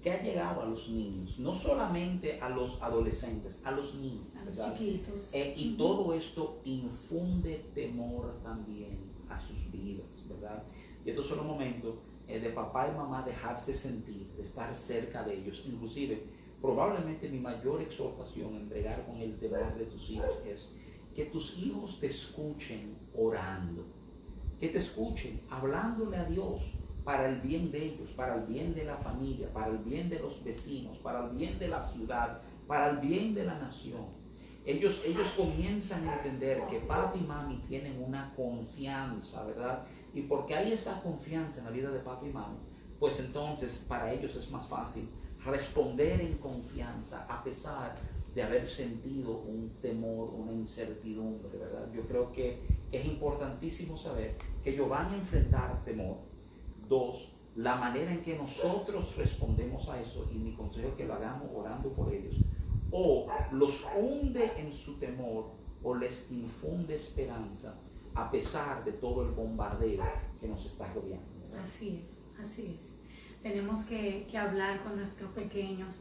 que ha llegado a los niños, no solamente a los adolescentes, a los niños. A los chiquitos. Eh, y todo esto infunde temor también a sus vidas, ¿verdad? Y estos son los momentos eh, de papá y mamá dejarse sentir, de estar cerca de ellos. Inclusive, probablemente mi mayor exhortación en bregar con el temor de tus hijos es que tus hijos te escuchen orando, que te escuchen hablándole a Dios para el bien de ellos, para el bien de la familia, para el bien de los vecinos, para el bien de la ciudad, para el bien de la nación. Ellos, ellos comienzan a entender que papi y mami tienen una confianza, ¿verdad? Y porque hay esa confianza en la vida de papá y mamá, pues entonces para ellos es más fácil responder en confianza a pesar de haber sentido un temor, una incertidumbre, ¿verdad? Yo creo que es importantísimo saber que ellos van a enfrentar temor. Dos, la manera en que nosotros respondemos a eso, y mi consejo es que lo hagamos orando por ellos, o los hunde en su temor o les infunde esperanza a pesar de todo el bombardeo que nos está rodeando. Así es, así es. Tenemos que, hablar con nuestros pequeños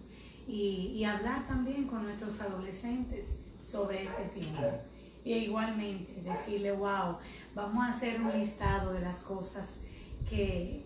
y, hablar también con nuestros adolescentes sobre este tiempo. Y igualmente decirle, wow, vamos a hacer un listado de las cosas que,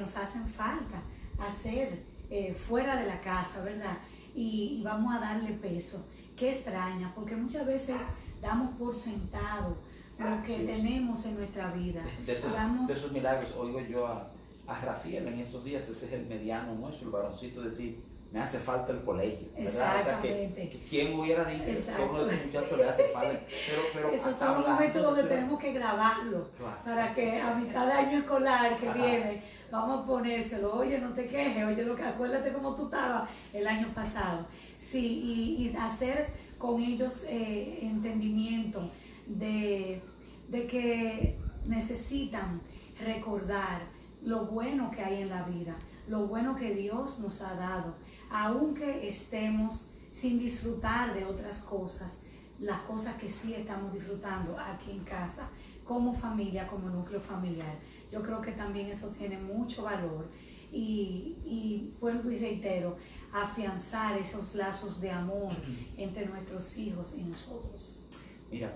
nos hacen falta hacer eh, fuera de la casa, ¿verdad? y, vamos a darle peso. Qué extraña, porque muchas veces damos por sentado lo que tenemos en nuestra vida. De, esos, milagros, oigo yo a, a Rafael en estos días, ese es el mediano nuestro, el varoncito, decir, me hace falta el colegio, ¿verdad? O sea, que, ¿quién hubiera dicho todo el muchacho le hace falta? Pero, pero Esos son los momentos donde tenemos que grabarlo, para que a mitad de año escolar que viene, vamos a ponérselo, oye, no te quejes, oye, lo que, acuérdate cómo tú estabas el año pasado. Sí, y, hacer con ellos eh, entendimiento de, de que necesitan recordar lo bueno que hay en la vida, lo bueno que Dios nos ha dado aunque estemos sin disfrutar de otras cosas, las cosas que sí estamos disfrutando aquí en casa, como familia, como núcleo familiar. Yo creo que también eso tiene mucho valor y, y vuelvo y reitero, afianzar esos lazos de amor entre nuestros hijos y nosotros. Mira,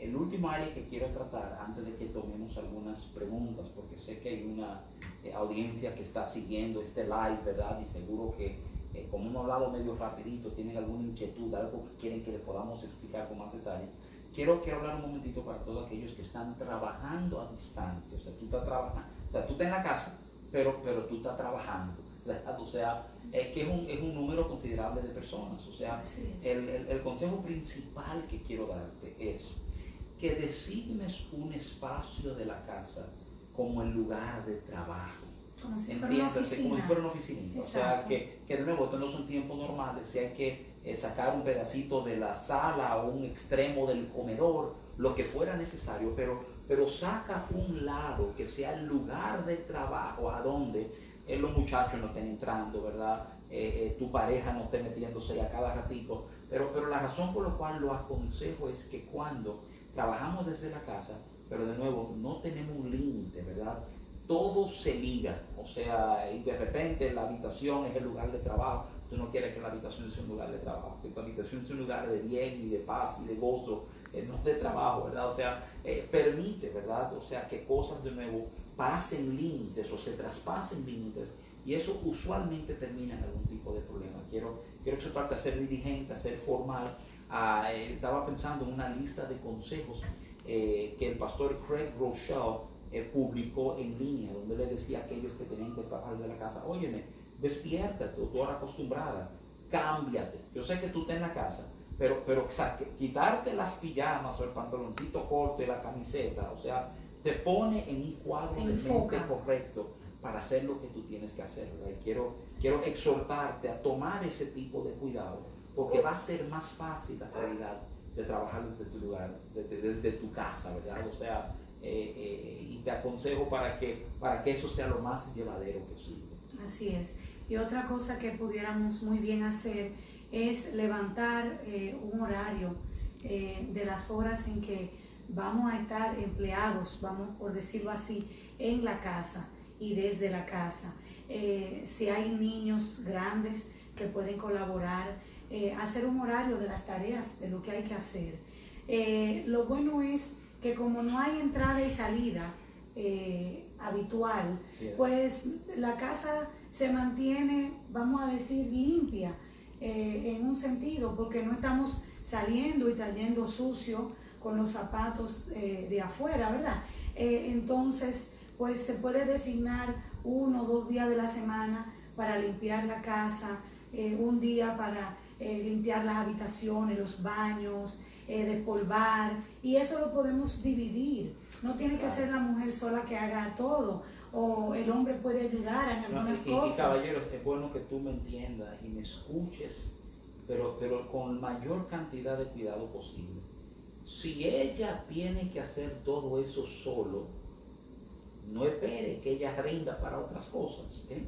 el último área que quiero tratar antes de que tomemos algunas preguntas, porque sé que hay una eh, audiencia que está siguiendo este live, ¿verdad? Y seguro que, eh, como hemos hablado medio rapidito, tienen alguna inquietud, algo que quieren que les podamos explicar con más detalle. Quiero, quiero hablar un momentito para todos aquellos que están trabajando a distancia. O sea, tú estás trabajando, o sea, tú estás en la casa, pero, pero tú estás trabajando. O sea, es que es un, es un número considerable de personas. O sea, el, el, el consejo principal que quiero darte es que designes un espacio de la casa como el lugar de trabajo. Como si fuera una oficina. Como si fuera una oficina. O sea, que, que de nuevo, estos no son tiempos normales, si hay que eh, sacar un pedacito de la sala o un extremo del comedor, lo que fuera necesario, pero, pero saca un lado que sea el lugar de trabajo a donde eh, los muchachos no estén entrando, ¿verdad? Eh, tu pareja no esté metiéndose a cada ratito. Pero, pero la razón por la cual lo aconsejo es que cuando trabajamos desde la casa, pero de nuevo, no tenemos un límite, ¿verdad? Todo se liga, o sea, y de repente la habitación es el lugar de trabajo. Tú no quieres que la habitación sea un lugar de trabajo, que tu habitación sea un lugar de bien y de paz y de gozo, eh, no de trabajo, ¿verdad? O sea, eh, permite, ¿verdad? O sea, que cosas de nuevo pasen límites o se traspasen límites y eso usualmente termina en algún tipo de problema. Quiero, quiero que se trate de ser dirigente, a ser formal. Ah, eh, estaba pensando en una lista de consejos eh, que el pastor Craig Rochelle eh, publicó en línea, donde le decía a aquellos que tenían que trabajar de la casa, óyeme, despiértate, tú eres acostumbrada, cámbiate. Yo sé que tú estás en la casa, pero, pero quitarte las pijamas o el pantaloncito corto y la camiseta, o sea, te pone en un cuadro de mente correcto para hacer lo que tú tienes que hacer. Quiero, quiero exhortarte a tomar ese tipo de cuidado, porque va a ser más fácil la realidad de trabajar desde tu lugar, desde, tu casa, ¿verdad? O sea, eh, eh, y te aconsejo para que, para que eso sea lo más llevadero posible. Así es. Y otra cosa que pudiéramos muy bien hacer es levantar eh, un horario de las horas en que vamos a estar empleados, vamos por decirlo así, en la casa y desde la casa. si hay niños grandes que pueden colaborar, eh, hacer un horario de las tareas, de lo que hay que hacer. Eh, lo bueno es que como no hay entrada y salida eh, habitual, pues la casa se mantiene, vamos a decir, limpia en un sentido, porque no estamos saliendo y trayendo sucio con los zapatos de afuera, ¿verdad? entonces, pues se puede designar uno o dos días de la semana para limpiar la casa, un día para eh, limpiar las habitaciones, los baños, eh, despolvar, y eso lo podemos dividir. No tiene que ser la mujer sola que haga todo, o el hombre puede ayudar en algunas cosas. Y caballeros, es bueno que tú me entiendas y me escuches, pero, pero con mayor cantidad de cuidado posible. Si ella tiene que hacer todo eso solo, no espere que ella rinda para otras cosas. ¿eh?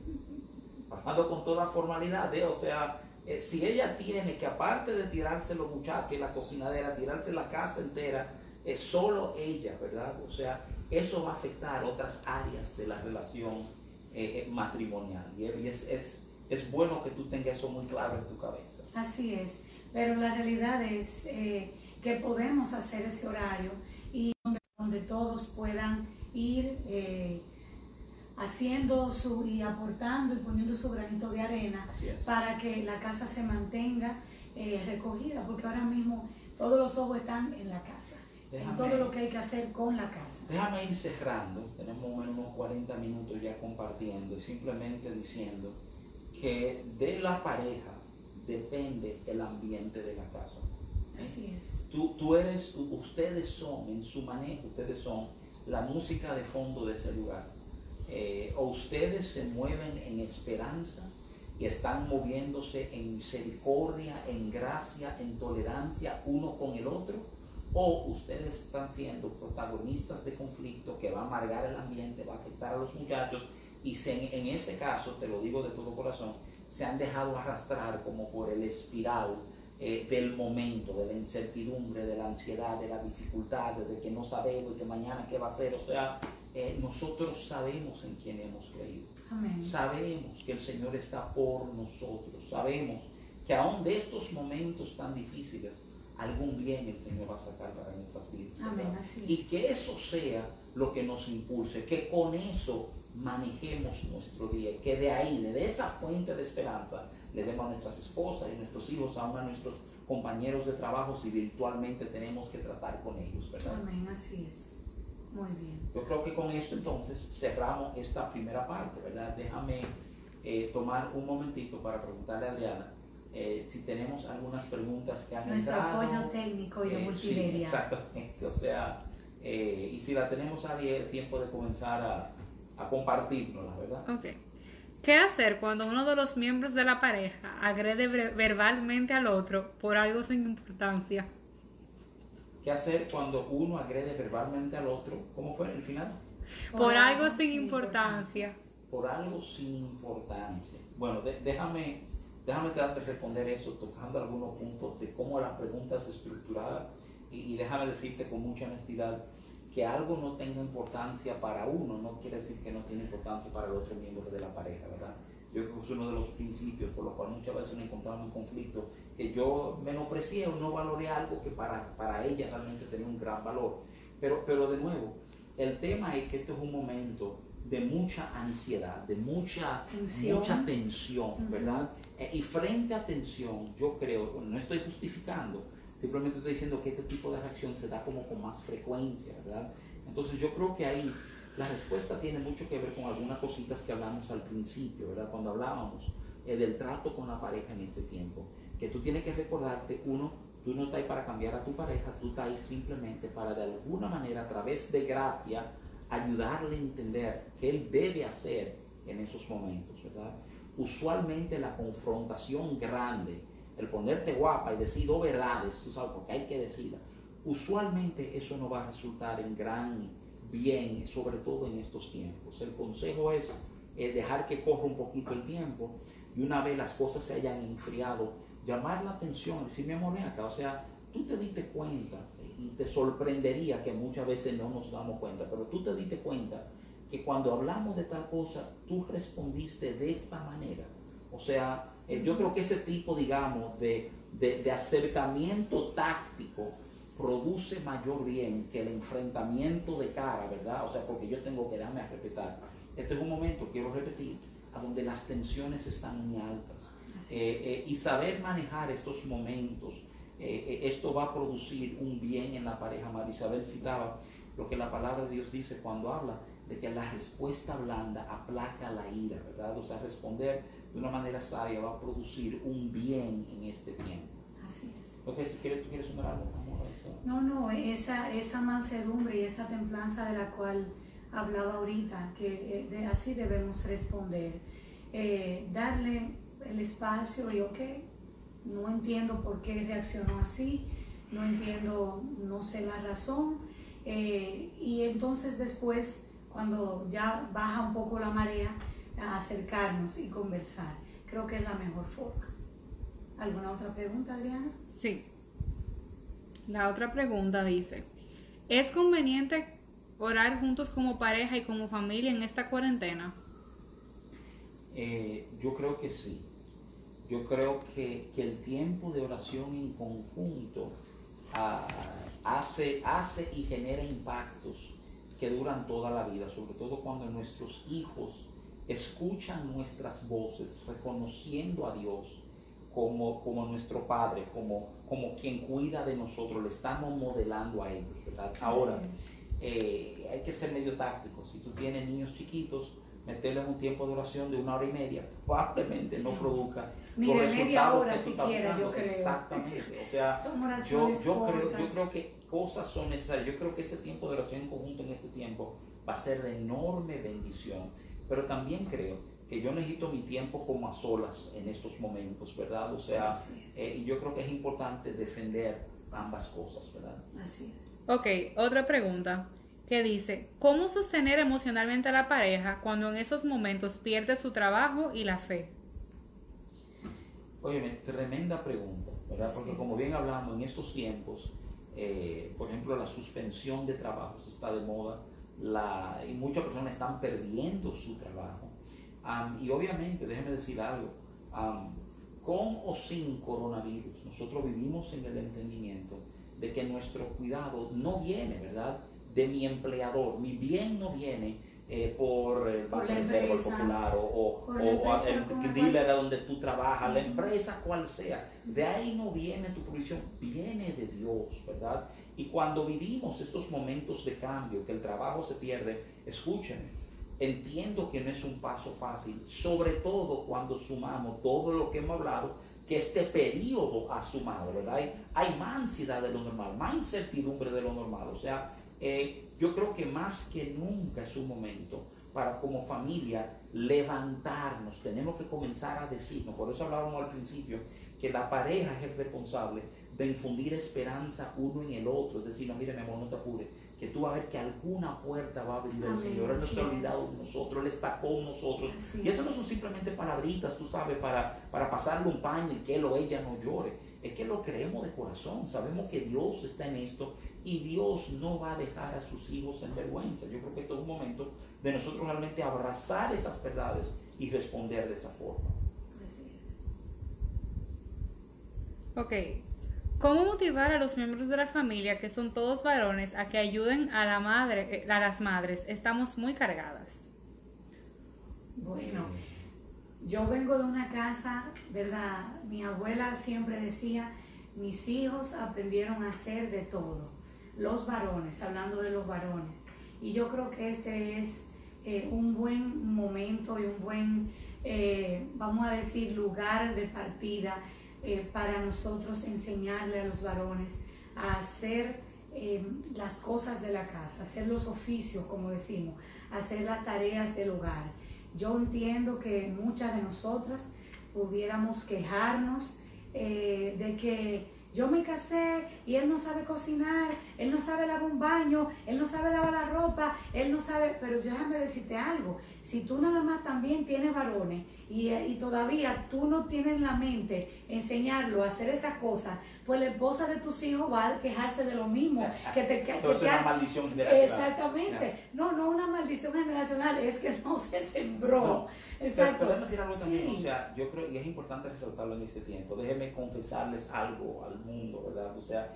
con toda formalidad, ¿eh? o sea, eh, si ella tiene que aparte de tirarse los muchachos, la cocinadera, tirarse la casa entera, es solo ella, ¿verdad? O sea, eso va a afectar otras áreas de la relación eh, eh, matrimonial. Y es, es, es, bueno que tú tengas eso muy claro en tu cabeza. Así es, pero la realidad es que podemos hacer ese horario y donde, donde todos puedan ir haciendo su y aportando y poniendo su granito de arena para que la casa se mantenga eh, recogida, porque ahora mismo todos los ojos están en la casa, en todo lo que hay que hacer con la casa. Déjame ir cerrando, tenemos unos 40 minutos ya compartiendo y simplemente diciendo que de la pareja depende el ambiente de la casa. Así es. Tú, tú eres, ustedes son, en su manejo, ustedes son la música de fondo de ese lugar. Eh, o ustedes se mueven en esperanza y están moviéndose en misericordia, en gracia, en tolerancia uno con el otro, o ustedes están siendo protagonistas de conflicto que va a amargar el ambiente, va a afectar a los muchachos y en ese caso, te lo digo de todo corazón, se han dejado arrastrar como por el espiral eh, del momento, de la incertidumbre, de la ansiedad, de la dificultad, de que no sabemos y que mañana qué va a ser. O sea, eh, nosotros sabemos en quién hemos creído. Sabemos que el Señor está por nosotros. Sabemos que aún de estos momentos tan difíciles, algún bien el Señor va a sacar para nuestras vidas. y que eso sea lo que nos impulse, que con eso manejemos nuestro día, que de ahí, de esa fuente de esperanza, le demos a nuestras esposas y nuestros hijos, aún a nuestros compañeros de trabajo si virtualmente tenemos que tratar con ellos, ¿verdad? Amén, así es. Muy bien. Yo creo que con esto entonces cerramos esta primera parte, ¿verdad? Déjame eh, tomar un momentito para preguntarle a Adriana eh, si tenemos algunas preguntas que han Nuestro apoyo técnico y de eh, multimedia. exactamente, o sea, y si la tenemos a tiempo de comenzar a, a compartirnos, ¿verdad? Ok. ¿Qué hacer cuando uno de los miembros de la pareja agrede verbalmente al otro por algo sin importancia? ¿Qué hacer cuando uno agrede verbalmente al otro? ¿Cómo fue el final? Por, algo, sin importancia. Por algo sin importancia. Bueno, déjame, déjame tratar de responder eso, tocando algunos puntos de cómo la pregunta es estructurada y, y déjame decirte con mucha honestidad que algo no tenga importancia para uno no quiere decir que no tiene importancia para el otro miembro de la pareja, ¿verdad? Yo creo que es uno de los principios por los cuales muchas veces nos encontramos en conflicto, que yo menosprecié o no valoré algo que para, para ella realmente tenía un gran valor. Pero, pero de nuevo, el tema es que esto es un momento de mucha ansiedad, de mucha tensión, mucha tensión ¿verdad? Eh, y frente a tensión, yo creo, no estoy justificando, Simplemente estoy diciendo que este tipo de reacción se da como con más frecuencia, ¿verdad? Entonces yo creo que ahí la respuesta tiene mucho que ver con algunas cositas que hablamos al principio, ¿verdad? Cuando hablábamos eh, del trato con la pareja en este tiempo. Que tú tienes que recordarte, uno, tú no estás ahí para cambiar a tu pareja, tú estás ahí simplemente para de alguna manera, a través de gracia, ayudarle a entender qué él debe hacer en esos momentos, ¿verdad? Usualmente la confrontación grande el ponerte guapa y decir dos verdades, tú sabes, porque hay que decirlas. Usualmente eso no va a resultar en gran bien, sobre todo en estos tiempos. El consejo es eh, dejar que corra un poquito el tiempo y una vez las cosas se hayan enfriado, llamar la atención, decir, mi amor, acá, o sea, tú te diste cuenta y te sorprendería que muchas veces no nos damos cuenta, pero tú te diste cuenta que cuando hablamos de tal cosa, tú respondiste de esta manera. O sea, yo creo que ese tipo, digamos, de, acercamiento táctico produce mayor bien que el enfrentamiento de cara, ¿verdad? O sea, porque yo tengo que darme a respetar. Este es un momento, quiero repetir, a donde las tensiones están muy altas. Eh, eh, y saber manejar estos momentos, esto va a producir un bien en la pareja. María Isabel citaba lo que la palabra de Dios dice cuando habla de que la respuesta blanda aplaca la ira, ¿verdad? O sea, responder de una manera sabia va a producir un bien en este tiempo. Así es. ¿Tú quieres sumar algo, No, no, esa, esa mansedumbre y esa templanza de la cual hablaba ahorita, que eh, así debemos responder. Eh, darle el espacio y, ok, no entiendo por qué reaccionó así, no entiendo, no sé la razón. Eh, y entonces después, cuando ya baja un poco la marea, acercarnos y conversar. Creo que es la mejor forma. ¿Alguna otra pregunta, Adriana? Sí. La otra pregunta dice, ¿es conveniente orar juntos como pareja y como familia en esta cuarentena? Eh, yo creo que sí. Yo creo que, el tiempo de oración en conjunto ah, hace, hace y genera impactos que duran toda la vida, sobre todo cuando nuestros hijos escuchan nuestras voces, reconociendo a Dios como, como nuestro Padre, como, como quien cuida de nosotros, le estamos modelando a ellos, ¿verdad? Ahora, eh, hay que ser medio táctico. Si tú tienes niños chiquitos, meterles un tiempo de oración de una hora y media, probablemente no produzca Ni los resultados que tú estás creo. Exactamente. O sea, yo, yo, creo, yo creo que cosas son necesarias. Yo creo que ese tiempo de oración en conjunto en este tiempo va a ser de enorme bendición. Pero también creo que yo necesito mi tiempo como a solas en estos momentos, ¿verdad? O sea, eh, yo creo que es importante defender ambas cosas, ¿verdad? Así es. Ok, otra pregunta que dice, ¿cómo sostener emocionalmente a la pareja cuando en esos momentos pierde su trabajo y la fe? Oye, tremenda pregunta, ¿verdad? Porque como bien hablamos, en estos tiempos, eh, por ejemplo, la suspensión de trabajos está de moda la, y muchas personas están perdiendo su trabajo. y obviamente, déjeme decir algo, con o sin coronavirus, nosotros vivimos en el entendimiento de que nuestro cuidado no viene, ¿verdad? De mi empleador. Mi bien no viene eh, por el Banco Popular o, o, el dealer a donde tú trabajas, la empresa cual sea. De ahí no viene tu provisión, viene de Dios, ¿verdad? Y cuando vivimos estos momentos de cambio, que el trabajo se pierde, escúchenme, entiendo que no es un paso fácil, sobre todo cuando sumamos todo lo que hemos hablado que este periodo ha sumado, ¿verdad? Hay, más ansiedad de lo normal, más incertidumbre de lo normal. O sea, eh, yo creo que más que nunca es un momento para como familia levantarnos. Tenemos que comenzar a decirnos, por eso hablábamos al principio, que la pareja es responsable de infundir esperanza uno en el otro. Es decir, no, mire, mi amor, no te apures que tú vas a ver que alguna puerta va a abrir el Señor. Él no se ha olvidado de nosotros, Él está con nosotros. y esto no son simplemente palabritas, tú sabes, para, para pasarle un paño y que él o ella no llore. Es que lo creemos de corazón. Sabemos que Dios está en esto y Dios no va a dejar a sus hijos en vergüenza. Yo creo que esto es un momento de nosotros realmente abrazar esas verdades y responder de esa forma. Así es. Ok, ¿Cómo motivar a los miembros de la familia, que son todos varones, a que ayuden a, la madre, a las madres? Estamos muy cargadas. Bueno, yo vengo de una casa, ¿verdad? Mi abuela siempre decía, mis hijos aprendieron a hacer de todo. Los varones, hablando de los varones. Y yo creo que este es eh, un buen momento y un buen, eh, vamos a decir, lugar de partida eh, para nosotros enseñarle a los varones a hacer eh, las cosas de la casa, hacer los oficios, como decimos, hacer las tareas del hogar. Yo entiendo que muchas de nosotras pudiéramos quejarnos eh, de que yo me casé y él no sabe cocinar, él no sabe lavar un baño, él no sabe lavar la ropa, él no sabe, pero déjame decirte algo, si tú nada más también tienes varones y, todavía tú no tienes en la mente enseñarlo a hacer esas cosas, pues la esposa de tus hijos va a quejarse de lo mismo. Que te, que, es una maldición generacional. Exactamente. No, no una maldición generacional, es que no se sembró. Exacto. Pero, decir algo también, o sea, yo creo, y es importante resaltarlo en este tiempo, déjenme confesarles algo al mundo, ¿verdad? O sea,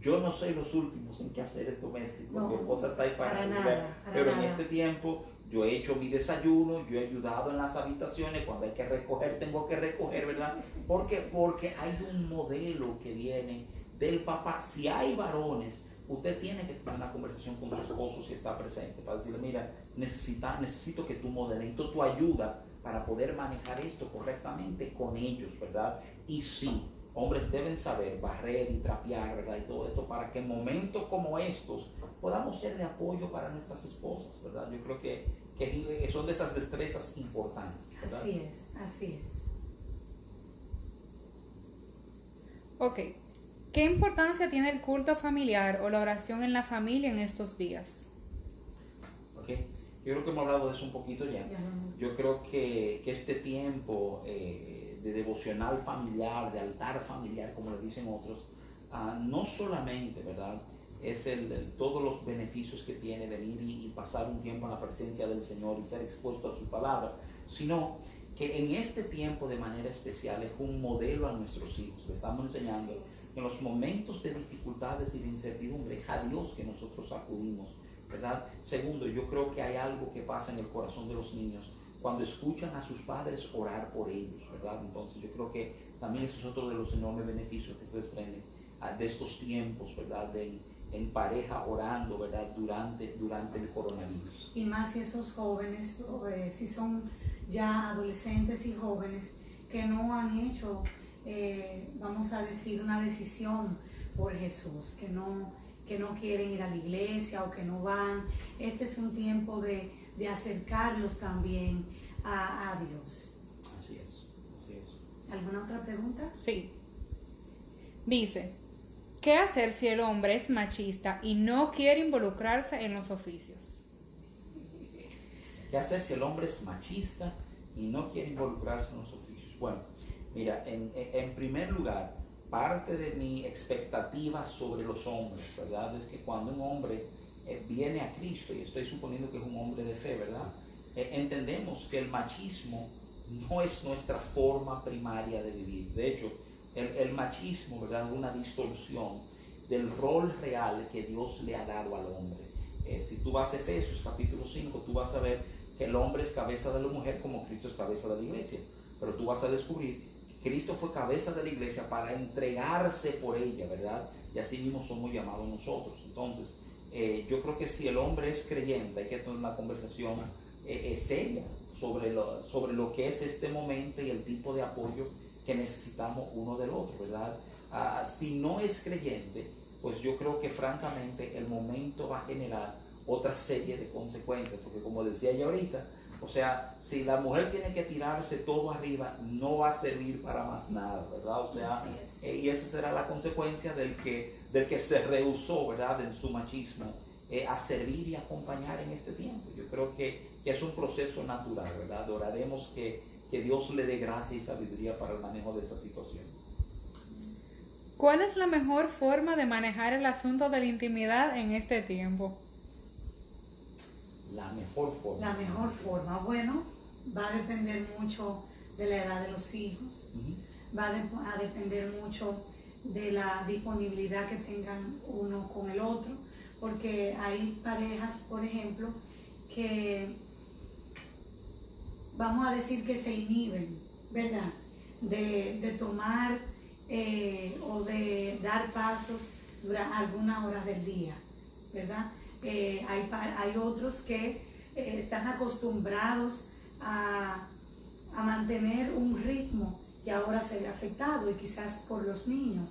yo no soy los últimos en quehaceres domésticos, no, mi esposa está ahí para, para pero en este tiempo yo he hecho mi desayuno, yo he ayudado en las habitaciones, cuando hay que recoger, tengo que recoger, ¿verdad? Porque, porque hay un modelo que viene del papá. Si hay varones, usted tiene que tener una conversación con su esposo si está presente, para decirle, mira, necesita, necesito que tú modeles, tu ayuda para poder manejar esto correctamente con ellos, ¿verdad? Y sí, hombres deben saber barrer y trapear, ¿verdad? Y todo esto para que en momentos como estos podamos ser de apoyo para nuestras esposas, ¿verdad? Yo creo que, que son de esas destrezas importantes. Así es, así es. Ok, ¿qué importancia tiene el culto familiar o la oración en la familia en estos días? Ok, yo creo que hemos hablado de eso un poquito ya. Yo creo que, que este tiempo eh, de devocional familiar, de altar familiar, como le dicen otros, ah, no solamente, ¿verdad? Es el, todos los beneficios que tiene venir y, pasar un tiempo en la presencia del Señor y ser expuesto a su palabra, sino que en este tiempo de manera especial es un modelo a nuestros hijos. Le estamos enseñando en los momentos de dificultades y de incertidumbre es a Dios que nosotros acudimos ¿verdad? Segundo, yo creo que hay algo que pasa en el corazón de los niños cuando escuchan a sus padres orar por ellos, ¿verdad? Entonces yo creo que también ese es otro de los enormes beneficios que se desprenden ah, de estos tiempos, ¿verdad? En pareja orando, ¿verdad? Durante, durante el coronavirus. Y más si esos jóvenes, eh, si son ya adolescentes y jóvenes que no han hecho, eh, vamos a decir, una decisión por Jesús, que no, que no quieren ir a la iglesia o que no van. Este es un tiempo de, acercarlos también a, a Dios. Así es, así es. ¿Alguna otra pregunta? Sí. Dice, ¿Qué hacer si el hombre es machista y no quiere involucrarse en los oficios? ¿Qué hacer si el hombre es machista y no quiere involucrarse en los oficios? Bueno, mira, en, primer lugar, parte de mi expectativa sobre los hombres, ¿verdad? Es que cuando un hombre eh, viene a Cristo, y estoy suponiendo que es un hombre de fe, ¿verdad? Eh, entendemos que el machismo no es nuestra forma primaria de vivir. De hecho, el, machismo, ¿verdad? Una distorsión del rol real que Dios le ha dado al hombre. Eh, si tú vas a Efesios capítulo 5, tú vas a ver que el hombre es cabeza de la mujer como Cristo es cabeza de la iglesia. Pero tú vas a descubrir que Cristo fue cabeza de la iglesia para entregarse por ella, ¿verdad? Y así mismo somos llamados nosotros. Entonces, eh, yo creo que si el hombre es creyente, hay que tener una conversación eh, seria sobre lo, sobre lo que es este momento y el tipo de apoyo que necesitamos uno del otro, ¿verdad? Ah, si no es creyente, pues yo creo que francamente el momento va a generar otra serie de consecuencias, porque como decía yo ahorita, o sea, si la mujer tiene que tirarse todo arriba, no va a servir para más nada, ¿verdad? O sea, eh, y esa será la consecuencia del que, del que se rehusó, ¿verdad?, en su machismo, eh, a servir y acompañar en este tiempo. Yo creo que, que es un proceso natural, ¿verdad? Oraremos que que Dios le dé gracia y sabiduría para el manejo de esa situación. ¿Cuál es la mejor forma de manejar el asunto de la intimidad en este tiempo? La mejor forma. La mejor forma, bueno, va a depender mucho de la edad de los hijos, va a depender mucho de la disponibilidad que tengan uno con el otro, porque hay parejas, por ejemplo, que vamos a decir que se inhiben, ¿verdad? De, tomar eh, o de dar pasos durante algunas horas del día, ¿verdad? Eh, hay, otros que eh, están acostumbrados a, a, mantener un ritmo que ahora se ve afectado y quizás por los niños.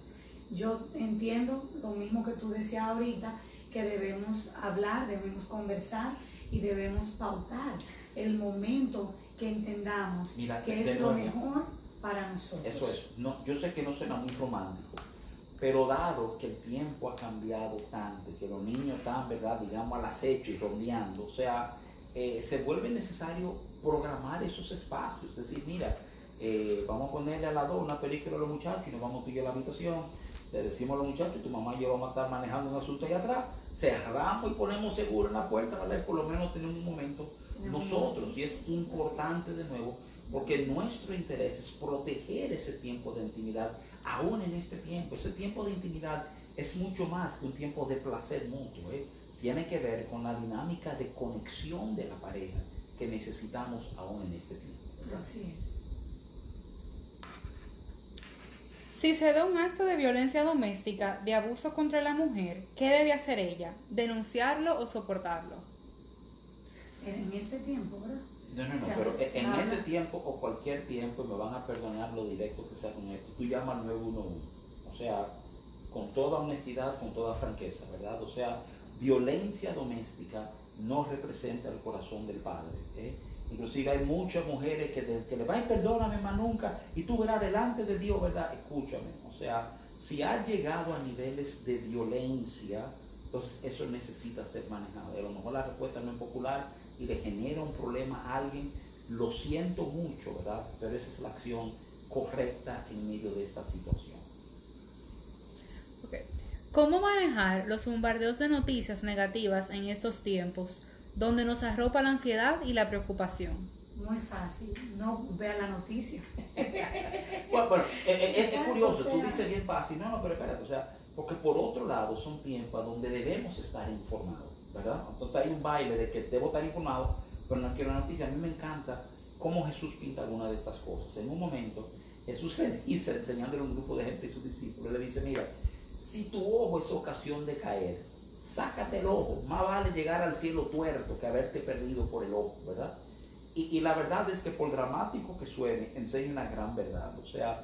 Yo entiendo lo mismo que tú decías ahorita, que debemos hablar, debemos conversar y debemos pautar el momento que entendamos que es lo mejor para nosotros. Eso es. No, yo sé que no suena muy romántico, pero dado que el tiempo ha cambiado tanto, que los niños están, ¿verdad?, digamos, al acecho y rondeando, o sea, eh, se vuelve necesario programar esos espacios. Es decir, mira, eh, vamos a ponerle a las dos una película a los muchachos y nos vamos a ir a la habitación. Le decimos a los muchachos, tu mamá y yo vamos a estar manejando un asunto ahí atrás, cerramos y ponemos seguro en la puerta. Por lo menos tenemos un momento nosotros. Y es importante de nuevo porque nuestro interés es proteger ese tiempo de intimidad, aún en este tiempo. Ese tiempo de intimidad es mucho más que un tiempo de placer mutuo. ¿eh? Tiene que ver con la dinámica de conexión de la pareja que necesitamos aún en este tiempo. Así es. Si se da un acto de violencia doméstica, de abuso contra la mujer, ¿qué debe hacer ella? ¿Denunciarlo o soportarlo? En este tiempo, ¿verdad? No, no, no, pero en este tiempo o cualquier tiempo, me van a perdonar lo directo que sea con esto, tú llamas al 911, o sea, con toda honestidad, con toda franqueza, ¿verdad? O sea, violencia doméstica no representa el corazón del Padre. ¿eh? Inclusive hay muchas mujeres que, que le van, perdóname más nunca, y tú verás delante de Dios, ¿verdad? Escúchame, o sea, si has llegado a niveles de violencia, entonces eso necesita ser manejado. A lo mejor la respuesta no es popular, y le genera un problema a alguien, lo siento mucho, ¿verdad? Pero esa es la acción correcta en medio de esta situación. ¿Cómo manejar los bombardeos de noticias negativas en estos tiempos, donde nos arropa la ansiedad y la preocupación? Muy fácil, no vea la noticia. bueno, bueno e, e, es, curioso, tú dices bien fácil, no, no, pero espérate, o sea, porque por otro lado son tiempos donde debemos estar informados Entonces hay un baile de que debo estar informado, pero no quiero noticia. A mí me encanta cómo Jesús pinta alguna de estas cosas. En un momento, Jesús le dice, enseñándole a un grupo de gente y sus discípulos, le dice, mira, si tu ojo es ocasión de caer, sácate el ojo. Más vale llegar al cielo tuerto que haberte perdido por el ojo, ¿verdad? Y la verdad es que por dramático que suene, enseña una gran verdad. O sea,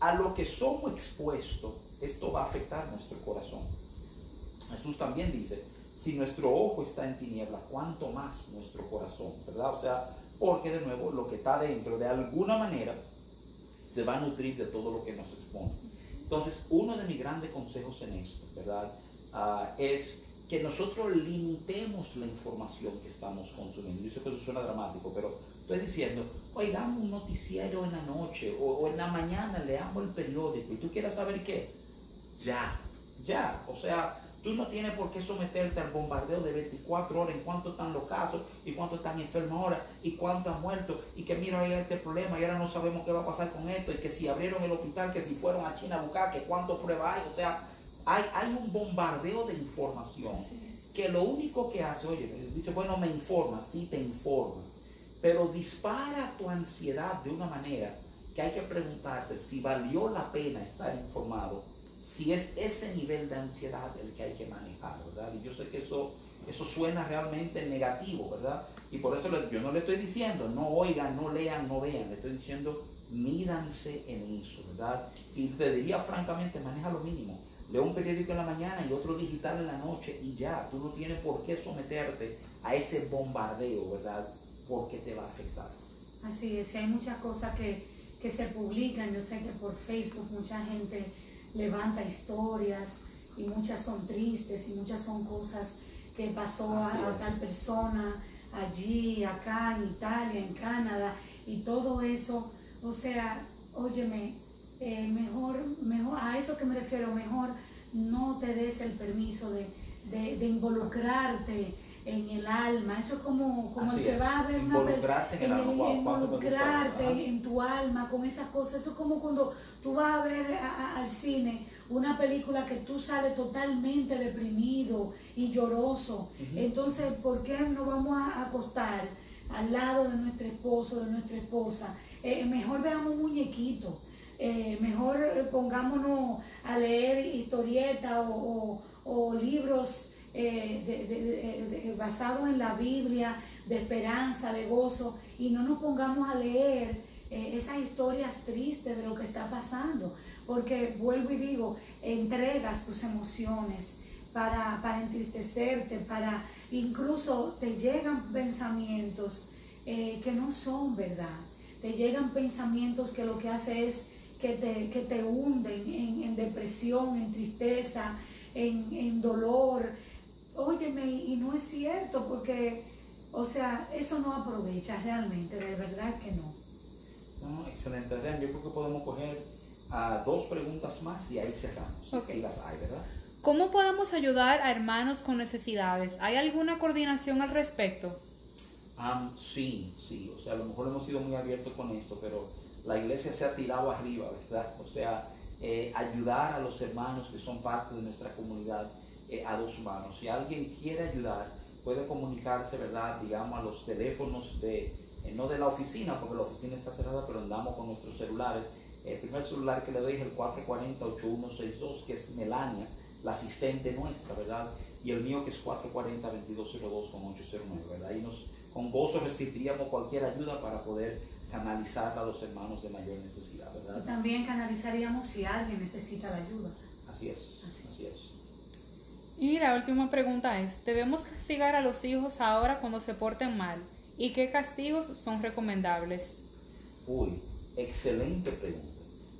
a lo que somos expuestos, esto va a afectar nuestro corazón. Jesús también dice, si nuestro ojo está en tinieblas, cuánto más nuestro corazón, ¿verdad? O sea, porque de nuevo lo que está dentro de alguna manera se va a nutrir de todo lo que nos expone. Entonces, uno de mis grandes consejos en esto, ¿verdad? Ah, es que nosotros limitemos la información que estamos consumiendo. Yo sé que eso suena dramático, pero estoy diciendo, oigamos un noticiero en la noche o, o en la mañana leamos el periódico y tú quieras saber qué, ya, ya, o sea, Tú no tienes por qué someterte al bombardeo de 24 horas en cuánto están los casos y cuánto están enfermos ahora y cuánto han muerto. Y que mira hay este problema y ahora no sabemos qué va a pasar con esto. Y que si abrieron el hospital, que si fueron a China a buscar, que cuánto prueba hay. O sea, hay, hay un bombardeo de información que lo único que hace, oye, dice, bueno, me informa, sí te informa, pero dispara tu ansiedad de una manera que hay que preguntarse si valió la pena estar informado si es ese nivel de ansiedad el que hay que manejar, ¿verdad? Y yo sé que eso, eso suena realmente negativo, ¿verdad? Y por eso yo no le estoy diciendo, no oigan, no lean, no vean, le estoy diciendo, míranse en eso, ¿verdad? Y te diría francamente, maneja lo mínimo. Leo un periódico en la mañana y otro digital en la noche y ya, tú no tienes por qué someterte a ese bombardeo, ¿verdad? Porque te va a afectar. Así es, hay muchas cosas que, que se publican, yo sé que por Facebook mucha gente levanta historias y muchas son tristes y muchas son cosas que pasó a, tal persona allí, acá, en Italia, en Canadá y todo eso. O sea, óyeme, eh, mejor, mejor, a eso que me refiero, mejor no te des el permiso de, de, involucrarte en el alma. Eso es como, como el que va a ver una en, el, involucrarte en tu alma con esas cosas. Eso es como cuando Tú vas a ver al cine una película que tú sales totalmente deprimido y lloroso. Entonces, ¿por qué no vamos a acostar al lado de nuestro esposo, de nuestra esposa? Eh, mejor veamos un muñequito. Eh, mejor pongámonos a leer historietas o, libros basados en la Biblia, de esperanza, de gozo, y no nos pongamos a leer eh, esas historias tristes de lo que está pasando, porque vuelvo y digo, entregas tus emociones para, para entristecerte, para incluso te llegan pensamientos eh, que no son verdad, te llegan pensamientos que lo que hace es que te, que te hunden en, depresión, en tristeza, en, en dolor. Óyeme, y no es cierto porque, o sea, eso no aprovecha realmente, de verdad que no. Excelente, Adrián. Yo creo que podemos coger a dos preguntas más y ahí cerramos. Si las hay, ¿verdad? ¿Cómo podemos ayudar a hermanos con necesidades? ¿Hay alguna coordinación al respecto? sí, sí. O sea, a lo mejor hemos sido muy abiertos con esto, pero la iglesia se ha tirado arriba, ¿verdad? O sea, eh, ayudar a los hermanos que son parte de nuestra comunidad eh, a dos manos. Si alguien quiere ayudar, puede comunicarse, ¿verdad? Digamos, a los teléfonos de eh, no de la oficina, porque la oficina está cerrada, pero andamos con nuestros celulares. El primer celular que le doy es el 440-8162, que es Melania, la asistente nuestra, ¿verdad? Y el mío que es 440-2202 con 809, ¿verdad? Y nos, con gozo recibiríamos cualquier ayuda para poder canalizar a los hermanos de mayor necesidad, ¿verdad? Y también canalizaríamos si alguien necesita la ayuda. Así es, así, así es. Y la última pregunta es, ¿debemos castigar a los hijos ahora cuando se porten mal? ¿Y qué castigos son recomendables? Uy, excelente pregunta.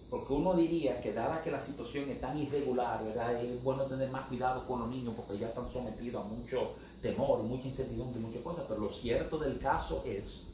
Porque uno diría que dada que la situación es tan irregular, ¿verdad? Es bueno tener más cuidado con los niños porque ya están sometidos a mucho temor, mucha incertidumbre y muchas cosas. Pero lo cierto del caso es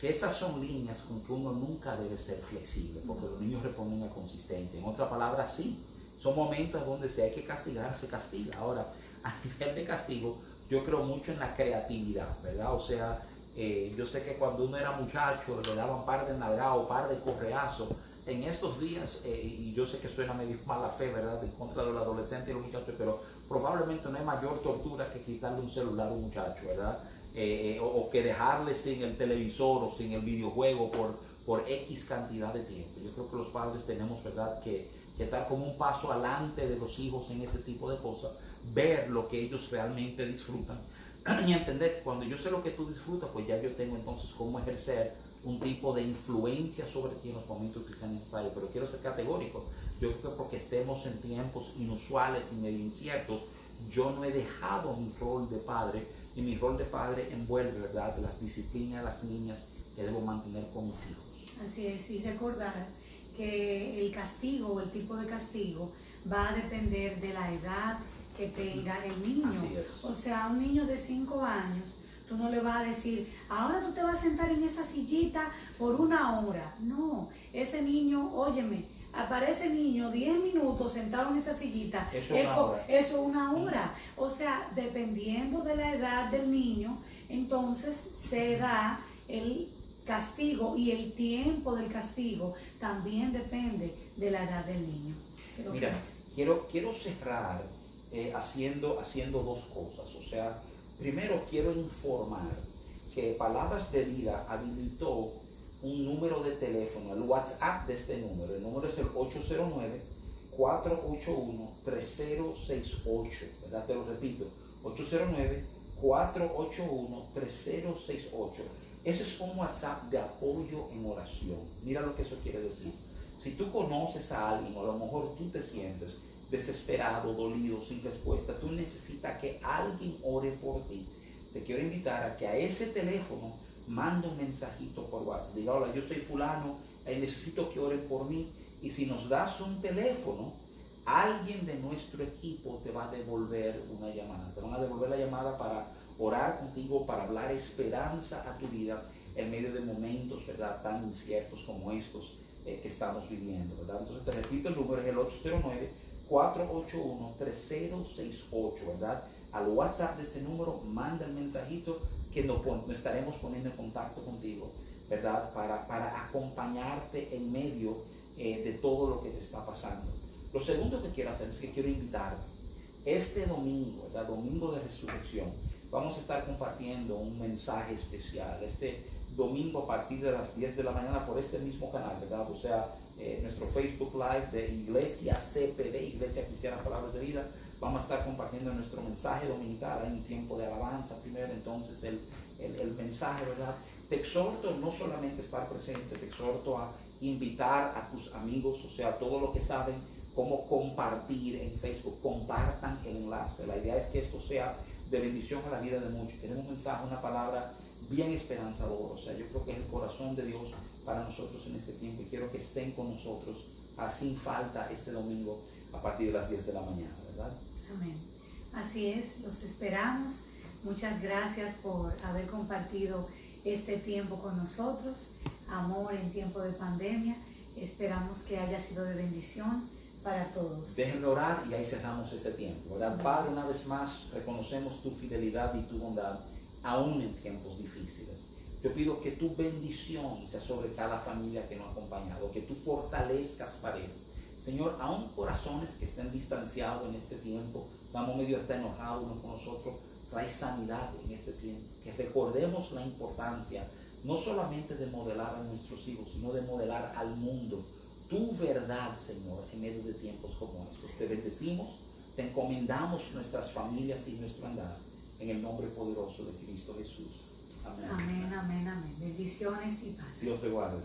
que esas son líneas con que uno nunca debe ser flexible, porque los niños responden a consistencia. En otra palabra, sí, son momentos donde si hay que castigar, se castiga. Ahora, a nivel de castigo, yo creo mucho en la creatividad, ¿verdad? O sea, eh, yo sé que cuando uno era muchacho le daban par de nalgados, par de correazos. En estos días, eh, y yo sé que suena medio mala fe, ¿verdad?, en contra de los adolescentes y los muchachos, pero probablemente no hay mayor tortura que quitarle un celular a un muchacho, ¿verdad? Eh, eh, o, que dejarle sin el televisor o sin el videojuego por, por X cantidad de tiempo. Yo creo que los padres tenemos, ¿verdad?, que, estar como un paso adelante de los hijos en ese tipo de cosas, ver lo que ellos realmente disfrutan y entender que cuando yo sé lo que tú disfrutas, pues ya yo tengo entonces cómo ejercer un tipo de influencia sobre ti en los momentos que sean necesarios. Pero quiero ser categórico. Yo creo que porque estemos en tiempos inusuales y medio inciertos, yo no he dejado mi rol de padre y mi rol de padre envuelve, ¿verdad?, las disciplinas las niñas que debo mantener con mis hijos. Así es, y recordar que el castigo o el tipo de castigo va a depender de la edad que tenga el niño. O sea, un niño de 5 años, tú no le vas a decir, ahora tú te vas a sentar en esa sillita por una hora. No, ese niño, óyeme, aparece el niño 10 minutos sentado en esa sillita, eso es una hora. O sea, dependiendo de la edad del niño, entonces se da el castigo y el tiempo del castigo también depende de la edad del niño. Mira, quiero, quiero cerrar eh, haciendo, haciendo dos cosas. O sea, primero quiero informar que Palabras de Vida habilitó un número de teléfono, el WhatsApp de este número. El número es el 809-481-3068. ¿Verdad? Te lo repito. 809-481-3068. Ese es un WhatsApp de apoyo en oración. Mira lo que eso quiere decir. Si tú conoces a alguien, o a lo mejor tú te sientes desesperado, dolido, sin respuesta, tú necesitas que alguien ore por ti. Te quiero invitar a que a ese teléfono manda un mensajito por WhatsApp. Diga, hola, yo soy fulano, eh, necesito que oren por mí. Y si nos das un teléfono, alguien de nuestro equipo te va a devolver una llamada. Te van a devolver la llamada para orar contigo, para hablar esperanza a tu vida en medio de momentos, ¿verdad?, tan inciertos como estos eh, que estamos viviendo, ¿verdad? Entonces te repito, el número es el 809-481-3068, ¿verdad? Al WhatsApp de ese número, manda el mensajito que nos, estaremos poniendo en contacto contigo, ¿verdad? Para, para acompañarte en medio eh, de todo lo que te está pasando. Lo segundo que quiero hacer es que quiero invitarte. Este domingo, ¿verdad? Domingo de resurrección, vamos a estar compartiendo un mensaje especial. Este domingo a partir de las 10 de la mañana por este mismo canal, ¿verdad? O sea, eh, nuestro Facebook Live de Iglesia CPD, Iglesia Cristiana Palabras de Vida Vamos a estar compartiendo nuestro mensaje dominical en un tiempo de alabanza primero, entonces el, el, mensaje, ¿verdad? Te exhorto no solamente a estar presente, te exhorto a invitar a tus amigos, o sea, todo lo que saben cómo compartir en Facebook, compartan el enlace. La idea es que esto sea de bendición a la vida de muchos. Tenemos un mensaje, una palabra bien esperanzadora. O sea, yo creo que es el corazón de Dios para nosotros en este tiempo y quiero que estén con nosotros sin falta este domingo a partir de las 10 de la mañana, ¿verdad? Amén. Así es, los esperamos. Muchas gracias por haber compartido este tiempo con nosotros. Amor en tiempo de pandemia. Esperamos que haya sido de bendición para todos. Déjenme orar y ahí cerramos este tiempo. Padre, una vez más reconocemos tu fidelidad y tu bondad, aún en tiempos difíciles. Yo pido que tu bendición sea sobre cada familia que nos ha acompañado, que tú fortalezcas paredes Señor, aún corazones que estén distanciados en este tiempo, vamos medio está enojado uno con nosotros, trae sanidad en este tiempo. Que recordemos la importancia no solamente de modelar a nuestros hijos, sino de modelar al mundo tu verdad, Señor, en medio de tiempos como estos. Te bendecimos, te encomendamos nuestras familias y nuestro andar en el nombre poderoso de Cristo Jesús. Amén. Amén, amén, amén. Bendiciones y paz. Dios te guarde.